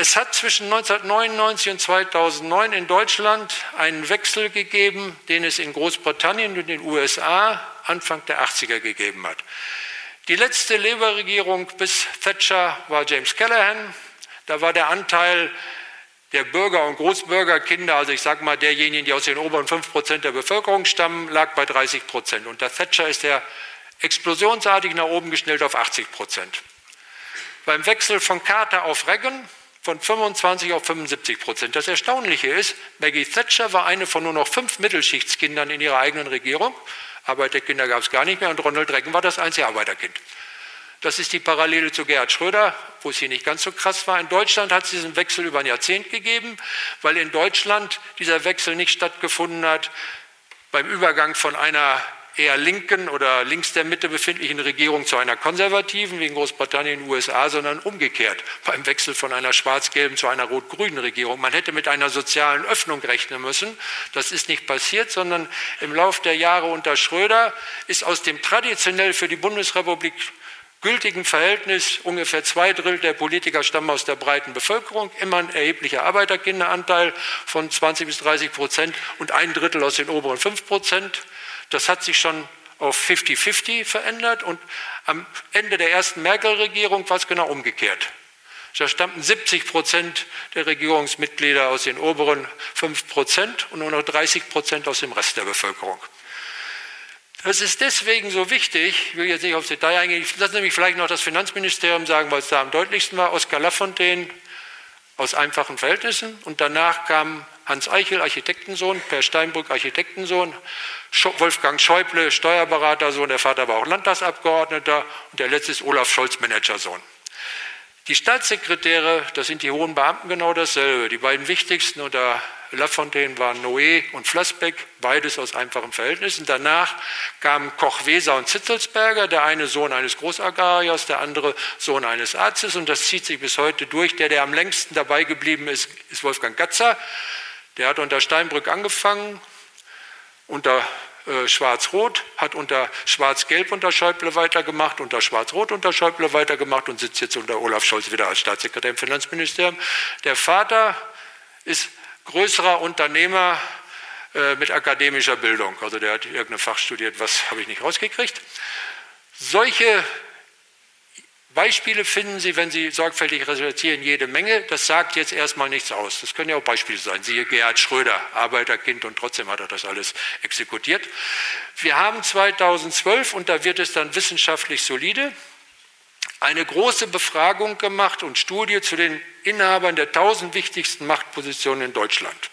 Es hat zwischen 1999 und 2009 in Deutschland einen Wechsel gegeben, den es in Großbritannien und den USA Anfang der 80er gegeben hat. Die letzte Labour-Regierung bis Thatcher war James Callaghan. Da war der Anteil der Bürger und Großbürgerkinder, also ich sage mal derjenigen, die aus den oberen 5 Prozent der Bevölkerung stammen, lag bei 30 Prozent. Unter Thatcher ist er explosionsartig nach oben geschnellt auf 80 Prozent. Beim Wechsel von Carter auf Reagan von 25 auf 75 Prozent. Das Erstaunliche ist, Maggie Thatcher war eine von nur noch fünf Mittelschichtskindern in ihrer eigenen Regierung Arbeiterkinder gab es gar nicht mehr und Ronald Reagan war das einzige Arbeiterkind. Das ist die Parallele zu Gerhard Schröder, wo es hier nicht ganz so krass war. In Deutschland hat es diesen Wechsel über ein Jahrzehnt gegeben, weil in Deutschland dieser Wechsel nicht stattgefunden hat beim Übergang von einer eher linken oder links der Mitte befindlichen Regierung zu einer konservativen, wie in Großbritannien und USA, sondern umgekehrt, beim Wechsel von einer schwarz-gelben zu einer rot-grünen Regierung. Man hätte mit einer sozialen Öffnung rechnen müssen. Das ist nicht passiert, sondern im Laufe der Jahre unter Schröder ist aus dem traditionell für die Bundesrepublik gültigen Verhältnis ungefähr zwei Drittel der Politiker stammen aus der breiten Bevölkerung, immer ein erheblicher Arbeiterkinderanteil von 20 bis 30 Prozent und ein Drittel aus den oberen 5 Prozent. Das hat sich schon auf 50-50 verändert und am Ende der ersten Merkel-Regierung war es genau umgekehrt. Da stammten 70 Prozent der Regierungsmitglieder aus den oberen 5 Prozent und nur noch 30 Prozent aus dem Rest der Bevölkerung. Das ist deswegen so wichtig, ich will jetzt nicht aufs Detail eingehen, ich lasse nämlich vielleicht noch das Finanzministerium sagen, weil es da am deutlichsten war, Oskar Lafontaine aus einfachen Verhältnissen und danach kam Hans Eichel, Architektensohn, Per Steinbrück, Architektensohn, Wolfgang Schäuble, Steuerberatersohn, der Vater war auch Landtagsabgeordneter und der letzte ist Olaf Scholz, Managersohn. Die Staatssekretäre, das sind die hohen Beamten genau dasselbe. Die beiden wichtigsten unter Lafontaine waren Noé und Flassbeck, beides aus einfachen Verhältnissen. Danach kamen Koch, Weser und Zitzelsberger, der eine Sohn eines Großagrariers, der andere Sohn eines Arztes und das zieht sich bis heute durch. Der, der am längsten dabei geblieben ist, ist Wolfgang Gatzer. Der hat unter Steinbrück angefangen, unter äh, Schwarz-Rot, hat unter Schwarz-Gelb unter Schäuble weitergemacht, unter Schwarz-Rot unter Schäuble weitergemacht und sitzt jetzt unter Olaf Scholz wieder als Staatssekretär im Finanzministerium. Der Vater ist größerer Unternehmer äh, mit akademischer Bildung, also der hat irgendein Fach studiert, was habe ich nicht rausgekriegt. Solche Beispiele finden Sie, wenn Sie sorgfältig recherchieren, jede Menge. Das sagt jetzt erstmal nichts aus. Das können ja auch Beispiele sein. Siehe Gerhard Schröder, Arbeiterkind und trotzdem hat er das alles exekutiert. Wir haben 2012, und da wird es dann wissenschaftlich solide, eine große Befragung gemacht und Studie zu den Inhabern der tausend wichtigsten Machtpositionen in Deutschland.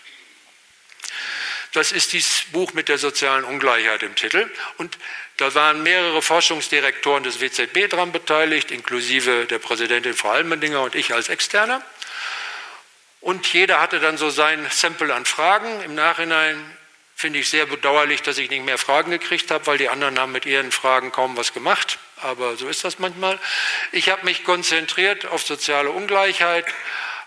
Das ist dieses Buch mit der sozialen Ungleichheit im Titel. Und da waren mehrere Forschungsdirektoren des WZB daran beteiligt, inklusive der Präsidentin Frau Almendinger und ich als Externer. Und jeder hatte dann so sein Sample an Fragen. Im Nachhinein finde ich sehr bedauerlich, dass ich nicht mehr Fragen gekriegt habe, weil die anderen haben mit ihren Fragen kaum was gemacht. Aber so ist das manchmal. Ich habe mich konzentriert auf soziale Ungleichheit,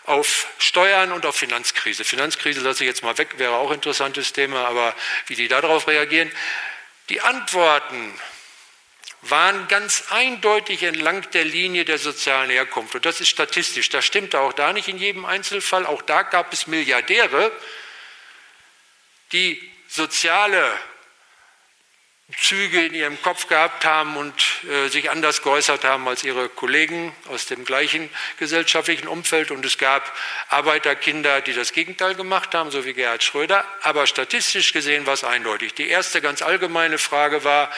auf Steuern und auf Finanzkrise. Finanzkrise lasse ich jetzt mal weg, wäre auch ein interessantes Thema, aber wie die darauf reagieren. Die Antworten waren ganz eindeutig entlang der Linie der sozialen Herkunft. Und das ist statistisch. Das stimmte auch da nicht in jedem Einzelfall. Auch da gab es Milliardäre, die soziale Züge in ihrem Kopf gehabt haben und äh, sich anders geäußert haben als ihre Kollegen aus dem gleichen gesellschaftlichen Umfeld. Und es gab Arbeiterkinder, die das Gegenteil gemacht haben, so wie Gerhard Schröder. Aber statistisch gesehen war es eindeutig. Die erste ganz allgemeine Frage war,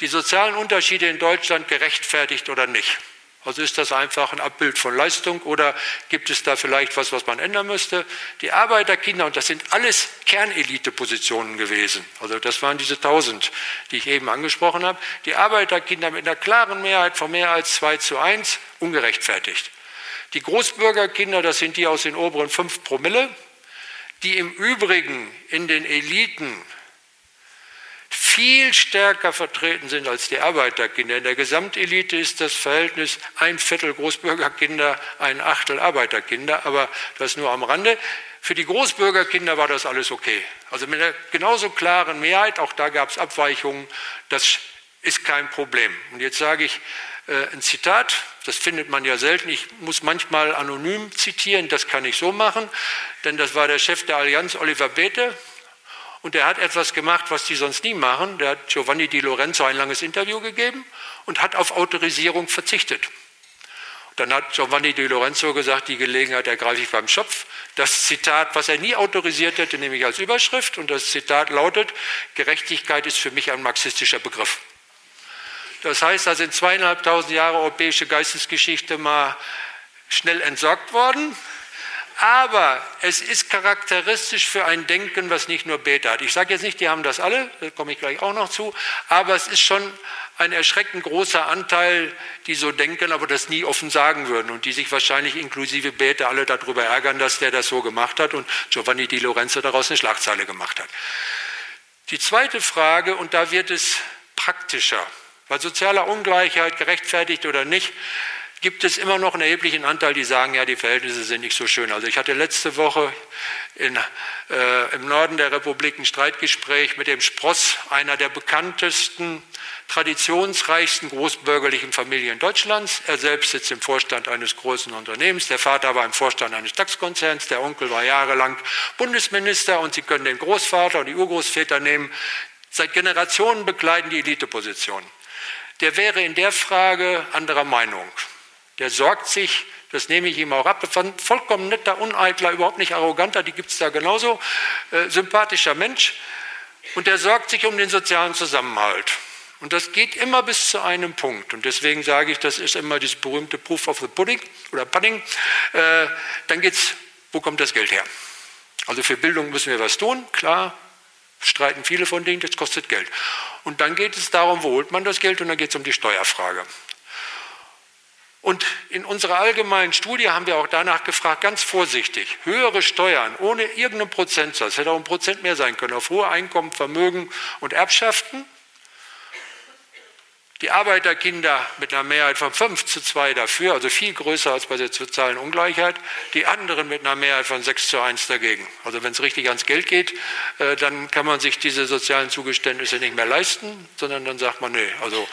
die sozialen Unterschiede in Deutschland gerechtfertigt oder nicht? Also ist das einfach ein Abbild von Leistung oder gibt es da vielleicht was, was man ändern müsste? Die Arbeiterkinder, und das sind alles Kernelitepositionen gewesen, also das waren diese tausend, die ich eben angesprochen habe, die Arbeiterkinder mit einer klaren Mehrheit von mehr als zwei zu eins ungerechtfertigt. Die Großbürgerkinder, das sind die aus den oberen fünf Promille, die im Übrigen in den Eliten viel stärker vertreten sind als die Arbeiterkinder. In der Gesamtelite ist das Verhältnis ein Viertel Großbürgerkinder, ein Achtel Arbeiterkinder, aber das nur am Rande. Für die Großbürgerkinder war das alles okay. Also mit einer genauso klaren Mehrheit, auch da gab es Abweichungen, das ist kein Problem. Und jetzt sage ich äh, ein Zitat, das findet man ja selten, ich muss manchmal anonym zitieren, das kann ich so machen, denn das war der Chef der Allianz, Oliver Bethe, und er hat etwas gemacht, was die sonst nie machen. Der hat Giovanni Di Lorenzo ein langes Interview gegeben und hat auf Autorisierung verzichtet. Dann hat Giovanni Di Lorenzo gesagt, die Gelegenheit ergreife ich beim Schopf. Das Zitat, was er nie autorisiert hätte, nehme ich als Überschrift. Und das Zitat lautet, Gerechtigkeit ist für mich ein marxistischer Begriff. Das heißt, da sind zweieinhalbtausend Jahre europäische Geistesgeschichte mal schnell entsorgt worden. Aber es ist charakteristisch für ein Denken, was nicht nur Beta hat. Ich sage jetzt nicht, die haben das alle, da komme ich gleich auch noch zu, aber es ist schon ein erschreckend großer Anteil, die so denken, aber das nie offen sagen würden und die sich wahrscheinlich inklusive Beta alle darüber ärgern, dass der das so gemacht hat und Giovanni Di Lorenzo daraus eine Schlagzeile gemacht hat. Die zweite Frage, und da wird es praktischer, weil soziale Ungleichheit gerechtfertigt oder nicht, gibt es immer noch einen erheblichen Anteil, die sagen, ja, die Verhältnisse sind nicht so schön. Also ich hatte letzte Woche in, äh, im Norden der Republik ein Streitgespräch mit dem Spross, einer der bekanntesten, traditionsreichsten großbürgerlichen Familien Deutschlands. Er selbst sitzt im Vorstand eines großen Unternehmens, der Vater war im Vorstand eines DAX-Konzerns, der Onkel war jahrelang Bundesminister und Sie können den Großvater und die Urgroßväter nehmen. Seit Generationen begleiten die Eliteposition. Der wäre in der Frage anderer Meinung. Der sorgt sich, das nehme ich ihm auch ab, vollkommen netter, uneitler, überhaupt nicht arroganter, die gibt es da genauso, äh, sympathischer Mensch. Und der sorgt sich um den sozialen Zusammenhalt. Und das geht immer bis zu einem Punkt. Und deswegen sage ich, das ist immer dieses berühmte Proof of the Pudding oder Pudding. Äh, dann geht es, wo kommt das Geld her? Also für Bildung müssen wir was tun, klar, streiten viele von denen, das kostet Geld. Und dann geht es darum, wo holt man das Geld und dann geht es um die Steuerfrage. Und in unserer allgemeinen Studie haben wir auch danach gefragt, ganz vorsichtig, höhere Steuern ohne irgendeinen Prozentsatz, hätte auch ein Prozent mehr sein können, auf hohe Einkommen, Vermögen und Erbschaften. Die Arbeiterkinder mit einer Mehrheit von 5 zu 2 dafür, also viel größer als bei der sozialen Ungleichheit, die anderen mit einer Mehrheit von 6 zu 1 dagegen. Also wenn es richtig ans Geld geht, äh, dann kann man sich diese sozialen Zugeständnisse nicht mehr leisten, sondern dann sagt man, nee, also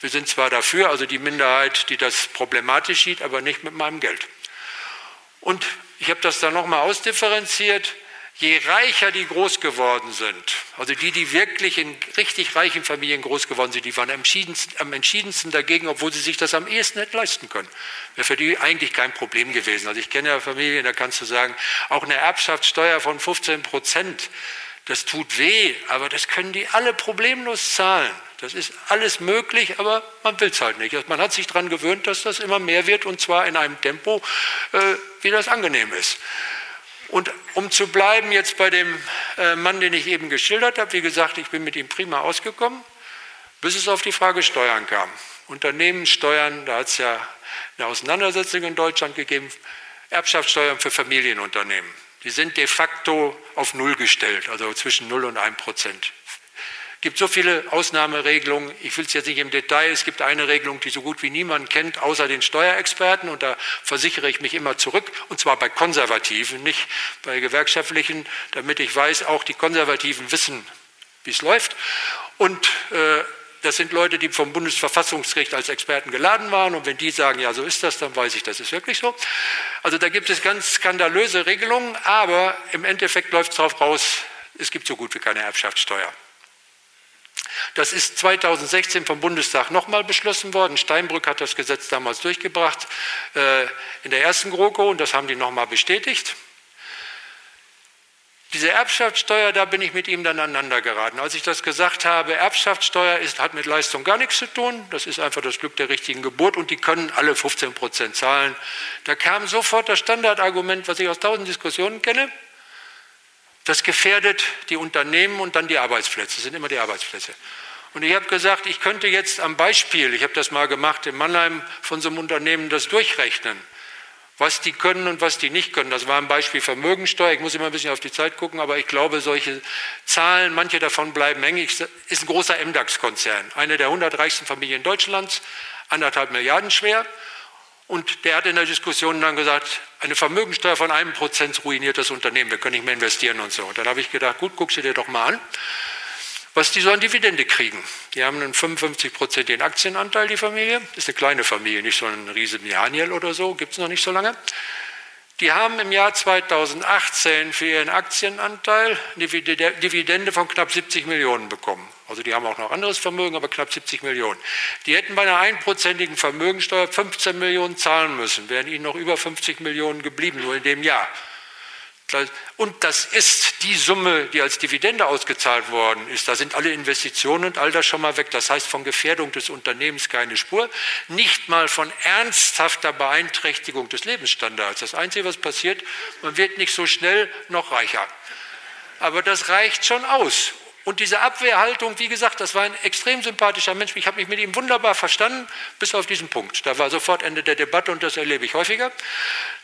wir sind zwar dafür, also die Minderheit, die das problematisch sieht, aber nicht mit meinem Geld. Und ich habe das dann nochmal ausdifferenziert. Je reicher die groß geworden sind, also die, die wirklich in richtig reichen Familien groß geworden sind, die waren am entschiedensten, am entschiedensten dagegen, obwohl sie sich das am ehesten hätten leisten können. Wäre für die eigentlich kein Problem gewesen. Also ich kenne ja Familien, da kannst du sagen, auch eine Erbschaftssteuer von 15 Prozent, das tut weh, aber das können die alle problemlos zahlen. Das ist alles möglich, aber man will es halt nicht. Man hat sich daran gewöhnt, dass das immer mehr wird und zwar in einem Tempo, äh, wie das angenehm ist. Und um zu bleiben jetzt bei dem äh, Mann, den ich eben geschildert habe, wie gesagt, ich bin mit ihm prima ausgekommen, bis es auf die Frage Steuern kam. Unternehmenssteuern, da hat es ja eine Auseinandersetzung in Deutschland gegeben, Erbschaftssteuern für Familienunternehmen. Die sind de facto auf Null gestellt, also zwischen 0 und 1 Prozent. Es gibt so viele Ausnahmeregelungen, ich will es jetzt nicht im Detail, es gibt eine Regelung, die so gut wie niemand kennt, außer den Steuerexperten, und da versichere ich mich immer zurück, und zwar bei Konservativen, nicht bei Gewerkschaftlichen, damit ich weiß, auch die Konservativen wissen, wie es läuft. Und äh, das sind Leute, die vom Bundesverfassungsgericht als Experten geladen waren. Und wenn die sagen, ja, so ist das, dann weiß ich, das ist wirklich so. Also da gibt es ganz skandalöse Regelungen, aber im Endeffekt läuft es darauf raus, es gibt so gut wie keine Erbschaftssteuer. Das ist 2016 vom Bundestag nochmal beschlossen worden. Steinbrück hat das Gesetz damals durchgebracht äh, in der ersten GroKo und das haben die nochmal bestätigt. Diese Erbschaftssteuer, da bin ich mit ihm dann aneinander geraten. Als ich das gesagt habe, Erbschaftssteuer ist, hat mit Leistung gar nichts zu tun, das ist einfach das Glück der richtigen Geburt und die können alle 15 Prozent zahlen. Da kam sofort das Standardargument, was ich aus tausend Diskussionen kenne, das gefährdet die Unternehmen und dann die Arbeitsplätze, das sind immer die Arbeitsplätze. Und ich habe gesagt, ich könnte jetzt am Beispiel, ich habe das mal gemacht in Mannheim, von so einem Unternehmen das durchrechnen was die können und was die nicht können. Das war ein Beispiel Vermögensteuer. Ich muss immer ein bisschen auf die Zeit gucken, aber ich glaube, solche Zahlen, manche davon bleiben hängen. Ist ein großer MDAX-Konzern, eine der 100 reichsten Familien Deutschlands, anderthalb Milliarden schwer. Und der hat in der Diskussion dann gesagt, eine Vermögensteuer von einem Prozent ruiniert das Unternehmen, wir können nicht mehr investieren und so. Und dann habe ich gedacht, gut, guck sie dir doch mal an was die so an Dividende kriegen. Die haben einen 55-prozentigen Aktienanteil, die Familie. Ist eine kleine Familie, nicht so ein riesen Daniel oder so, gibt es noch nicht so lange. Die haben im Jahr 2018 für ihren Aktienanteil eine Dividende von knapp 70 Millionen bekommen. Also die haben auch noch anderes Vermögen, aber knapp 70 Millionen. Die hätten bei einer einprozentigen Vermögensteuer 15 Millionen zahlen müssen, wären ihnen noch über 50 Millionen geblieben, nur in dem Jahr. Und das ist die Summe, die als Dividende ausgezahlt worden ist. Da sind alle Investitionen und all das schon mal weg. Das heißt von Gefährdung des Unternehmens keine Spur. Nicht mal von ernsthafter Beeinträchtigung des Lebensstandards. Das Einzige, was passiert, man wird nicht so schnell noch reicher. Aber das reicht schon aus. Und diese Abwehrhaltung, wie gesagt, das war ein extrem sympathischer Mensch. Ich habe mich mit ihm wunderbar verstanden, bis auf diesen Punkt. Da war sofort Ende der Debatte und das erlebe ich häufiger.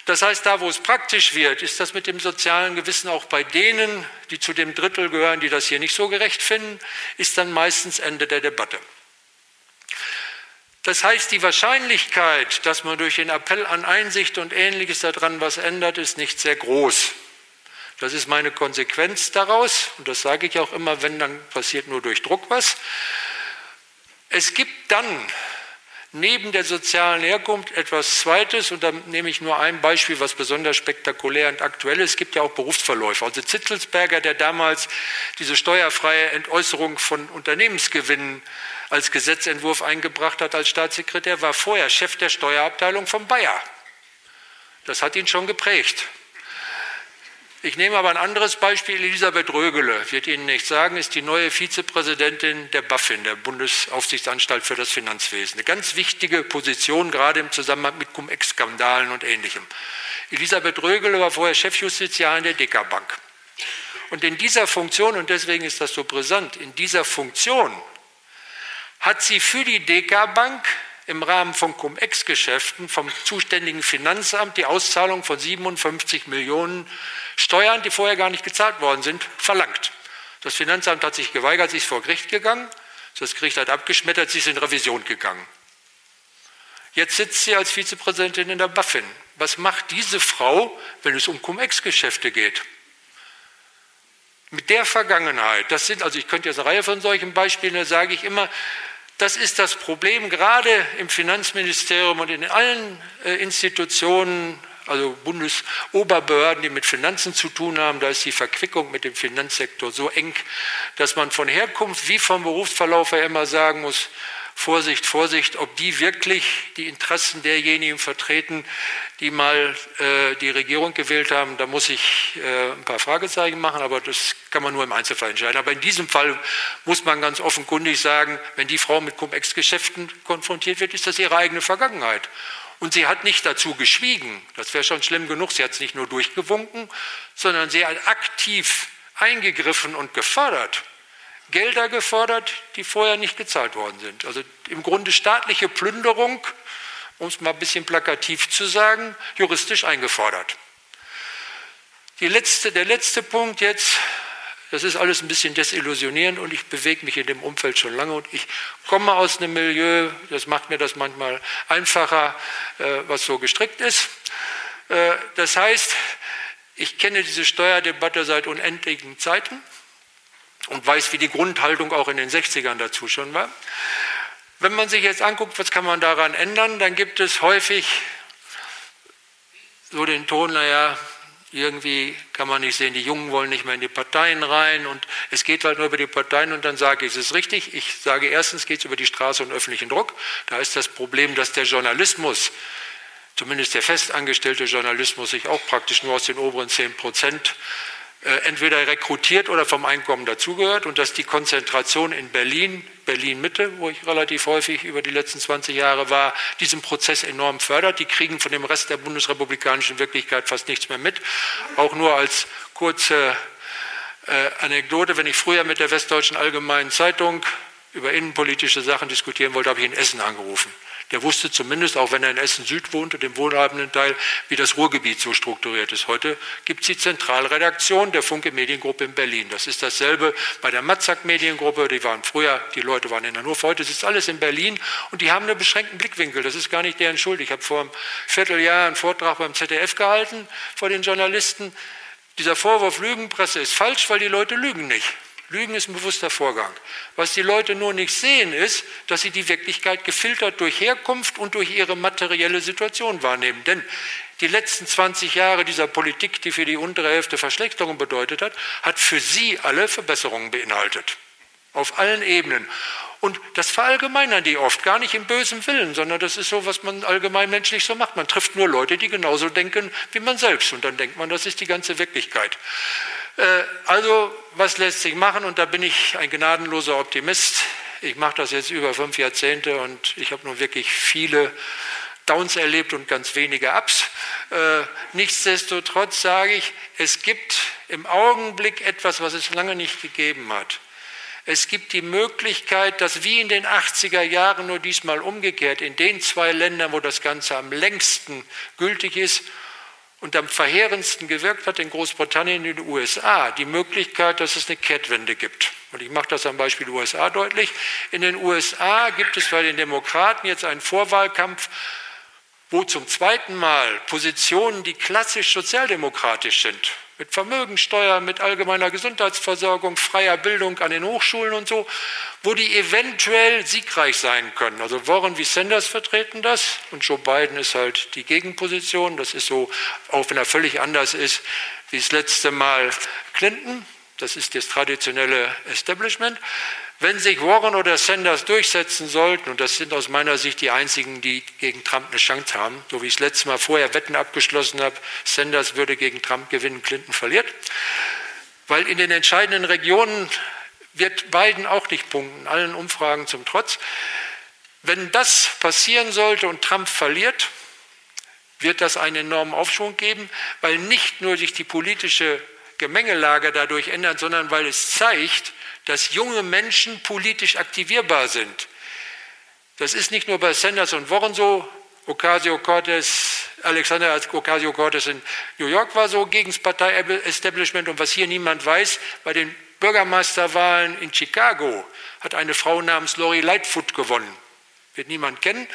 Das heißt, da wo es praktisch wird, ist das mit dem sozialen Gewissen auch bei denen, die zu dem Drittel gehören, die das hier nicht so gerecht finden, ist dann meistens Ende der Debatte. Das heißt, die Wahrscheinlichkeit, dass man durch den Appell an Einsicht und Ähnliches daran was ändert, ist nicht sehr groß. Das ist meine Konsequenz daraus und das sage ich auch immer, wenn dann passiert nur durch Druck was. Es gibt dann neben der sozialen Herkunft etwas Zweites, und da nehme ich nur ein Beispiel, was besonders spektakulär und aktuell ist. Es gibt ja auch Berufsverläufe. Also Zitzelsberger, der damals diese steuerfreie Entäußerung von Unternehmensgewinnen als Gesetzentwurf eingebracht hat als Staatssekretär, war vorher Chef der Steuerabteilung von Bayer. Das hat ihn schon geprägt. Ich nehme aber ein anderes Beispiel. Elisabeth Rögele, wird Ihnen nicht sagen, ist die neue Vizepräsidentin der BaFin, der Bundesaufsichtsanstalt für das Finanzwesen. Eine ganz wichtige Position, gerade im Zusammenhang mit Cum-Ex-Skandalen und Ähnlichem. Elisabeth Rögele war vorher Chefjustiziarin der DK Bank. Und in dieser Funktion, und deswegen ist das so brisant, in dieser Funktion hat sie für die DK Bank im Rahmen von Cum-Ex-Geschäften vom zuständigen Finanzamt die Auszahlung von 57 Millionen Steuern, die vorher gar nicht gezahlt worden sind, verlangt. Das Finanzamt hat sich geweigert, sie ist vor Gericht gegangen. Das Gericht hat abgeschmettert, sie ist in Revision gegangen. Jetzt sitzt sie als Vizepräsidentin in der BaFin. Was macht diese Frau, wenn es um Cum-Ex-Geschäfte geht? Mit der Vergangenheit, das sind, also ich könnte jetzt eine Reihe von solchen Beispielen, da sage ich immer, das ist das Problem gerade im Finanzministerium und in allen äh, Institutionen also Bundesoberbehörden, die mit Finanzen zu tun haben, da ist die Verquickung mit dem Finanzsektor so eng, dass man von Herkunft wie vom Berufsverlauf her immer sagen muss, Vorsicht, Vorsicht, ob die wirklich die Interessen derjenigen vertreten, die mal äh, die Regierung gewählt haben. Da muss ich äh, ein paar Fragezeichen machen, aber das kann man nur im Einzelfall entscheiden. Aber in diesem Fall muss man ganz offenkundig sagen, wenn die Frau mit Cum-Ex-Geschäften konfrontiert wird, ist das ihre eigene Vergangenheit. Und sie hat nicht dazu geschwiegen, das wäre schon schlimm genug, sie hat es nicht nur durchgewunken, sondern sie hat aktiv eingegriffen und gefordert. Gelder gefordert, die vorher nicht gezahlt worden sind. Also im Grunde staatliche Plünderung, um es mal ein bisschen plakativ zu sagen, juristisch eingefordert. Letzte, der letzte Punkt jetzt, das ist alles ein bisschen desillusionierend und ich bewege mich in dem Umfeld schon lange und ich komme aus einem Milieu, das macht mir das manchmal einfacher, äh, was so gestrickt ist. Äh, das heißt, ich kenne diese Steuerdebatte seit unendlichen Zeiten und weiß, wie die Grundhaltung auch in den 60ern dazu schon war. Wenn man sich jetzt anguckt, was kann man daran ändern, dann gibt es häufig so den Ton, naja, irgendwie kann man nicht sehen, die Jungen wollen nicht mehr in die Parteien rein und es geht halt nur über die Parteien und dann sage ich, es ist richtig. Ich sage erstens geht es über die Straße und öffentlichen Druck. Da ist das Problem, dass der Journalismus, zumindest der festangestellte Journalismus, sich auch praktisch nur aus den oberen 10 Prozent entweder rekrutiert oder vom Einkommen dazugehört und dass die Konzentration in Berlin, Berlin-Mitte, wo ich relativ häufig über die letzten 20 Jahre war, diesen Prozess enorm fördert. Die kriegen von dem Rest der bundesrepublikanischen Wirklichkeit fast nichts mehr mit. Auch nur als kurze äh, Anekdote, wenn ich früher mit der Westdeutschen Allgemeinen Zeitung über innenpolitische Sachen diskutieren wollte, habe ich in Essen angerufen. Der wusste zumindest, auch wenn er in Essen-Süd wohnte, dem wohlhabenden Teil, wie das Ruhrgebiet so strukturiert ist. Heute gibt es die Zentralredaktion der Funke Mediengruppe in Berlin. Das ist dasselbe bei der Matzak Mediengruppe. Die waren früher, die Leute waren in Hannover, heute sitzt alles in Berlin und die haben einen beschränkten Blickwinkel. Das ist gar nicht deren Schuld. Ich habe vor einem Vierteljahr einen Vortrag beim ZDF gehalten vor den Journalisten. Dieser Vorwurf Lügenpresse ist falsch, weil die Leute lügen nicht. Lügen ist ein bewusster Vorgang. Was die Leute nur nicht sehen, ist, dass sie die Wirklichkeit gefiltert durch Herkunft und durch ihre materielle Situation wahrnehmen. Denn die letzten 20 Jahre dieser Politik, die für die untere Hälfte Verschlechterung bedeutet hat, hat für sie alle Verbesserungen beinhaltet. Auf allen Ebenen. Und das verallgemeinern die oft, gar nicht im bösen Willen, sondern das ist so, was man allgemein menschlich so macht. Man trifft nur Leute, die genauso denken wie man selbst. Und dann denkt man, das ist die ganze Wirklichkeit. Äh, also, was lässt sich machen? Und da bin ich ein gnadenloser Optimist. Ich mache das jetzt über fünf Jahrzehnte und ich habe nun wirklich viele Downs erlebt und ganz wenige Ups. Äh, nichtsdestotrotz sage ich, es gibt im Augenblick etwas, was es lange nicht gegeben hat. Es gibt die Möglichkeit, dass wie in den 80er Jahren nur diesmal umgekehrt, in den zwei Ländern, wo das Ganze am längsten gültig ist und am verheerendsten gewirkt hat in Großbritannien und in den USA, die Möglichkeit, dass es eine Kehrtwende gibt. Und ich mache das am Beispiel USA deutlich. In den USA gibt es bei den Demokraten jetzt einen Vorwahlkampf, wo zum zweiten Mal Positionen, die klassisch sozialdemokratisch sind, mit Vermögensteuer, mit allgemeiner Gesundheitsversorgung, freier Bildung an den Hochschulen und so, wo die eventuell siegreich sein können. Also Warren wie Sanders vertreten das und Joe Biden ist halt die Gegenposition. Das ist so, auch wenn er völlig anders ist, wie das letzte Mal Clinton. Das ist das traditionelle Establishment. Wenn sich Warren oder Sanders durchsetzen sollten, und das sind aus meiner Sicht die einzigen, die gegen Trump eine Chance haben, so wie ich es letztes Mal vorher Wetten abgeschlossen habe, Sanders würde gegen Trump gewinnen, Clinton verliert, weil in den entscheidenden Regionen wird Biden auch nicht punkten, allen Umfragen zum Trotz. Wenn das passieren sollte und Trump verliert, wird das einen enormen Aufschwung geben, weil nicht nur sich die politische Gemengelage dadurch ändert, sondern weil es zeigt, dass junge Menschen politisch aktivierbar sind. Das ist nicht nur bei Sanders und Warren so. Ocasio-Cortez, Alexander Ocasio-Cortez in New York war so gegen das Partei-Establishment. Und was hier niemand weiß, bei den Bürgermeisterwahlen in Chicago hat eine Frau namens Lori Lightfoot gewonnen. Wird niemand kennen.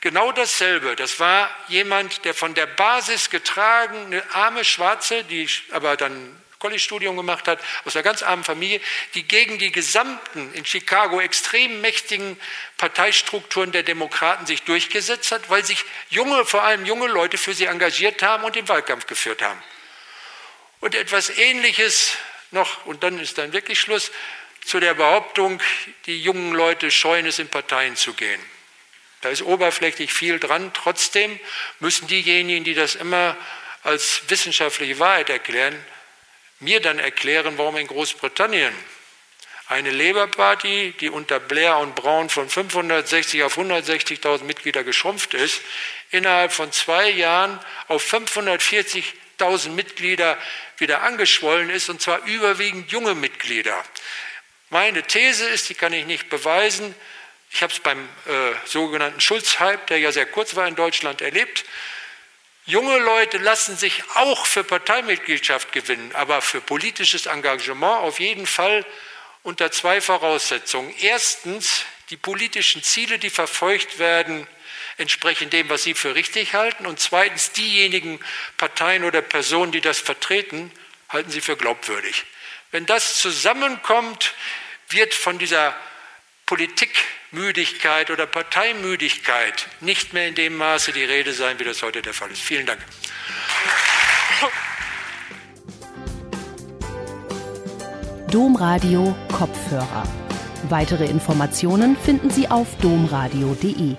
Genau dasselbe. Das war jemand, der von der Basis getragen, eine arme Schwarze, die aber dann College-Studium gemacht hat, aus einer ganz armen Familie, die gegen die gesamten in Chicago extrem mächtigen Parteistrukturen der Demokraten sich durchgesetzt hat, weil sich junge, vor allem junge Leute für sie engagiert haben und den Wahlkampf geführt haben. Und etwas Ähnliches noch, und dann ist dann wirklich Schluss, zu der Behauptung, die jungen Leute scheuen es, in Parteien zu gehen. Da ist oberflächlich viel dran. Trotzdem müssen diejenigen, die das immer als wissenschaftliche Wahrheit erklären, mir dann erklären, warum in Großbritannien Eine Labour Party, die unter Blair und Brown von 560 auf 160.000 Mitglieder geschrumpft ist, innerhalb von zwei Jahren auf 540.000 Mitglieder wieder angeschwollen ist, und zwar überwiegend junge Mitglieder. Meine These ist, die kann ich nicht beweisen, ich habe es beim äh, sogenannten Schulz-Hype, der ja sehr kurz war in Deutschland, erlebt. Junge Leute lassen sich auch für Parteimitgliedschaft gewinnen, aber für politisches Engagement auf jeden Fall unter zwei Voraussetzungen. Erstens, die politischen Ziele, die verfolgt werden, entsprechen dem, was sie für richtig halten. Und zweitens, diejenigen Parteien oder Personen, die das vertreten, halten sie für glaubwürdig. Wenn das zusammenkommt, wird von dieser Politikmüdigkeit oder Parteimüdigkeit nicht mehr in dem Maße die Rede sein, wie das heute der Fall ist. Vielen Dank. Domradio Kopfhörer. Weitere Informationen finden Sie auf domradio.de.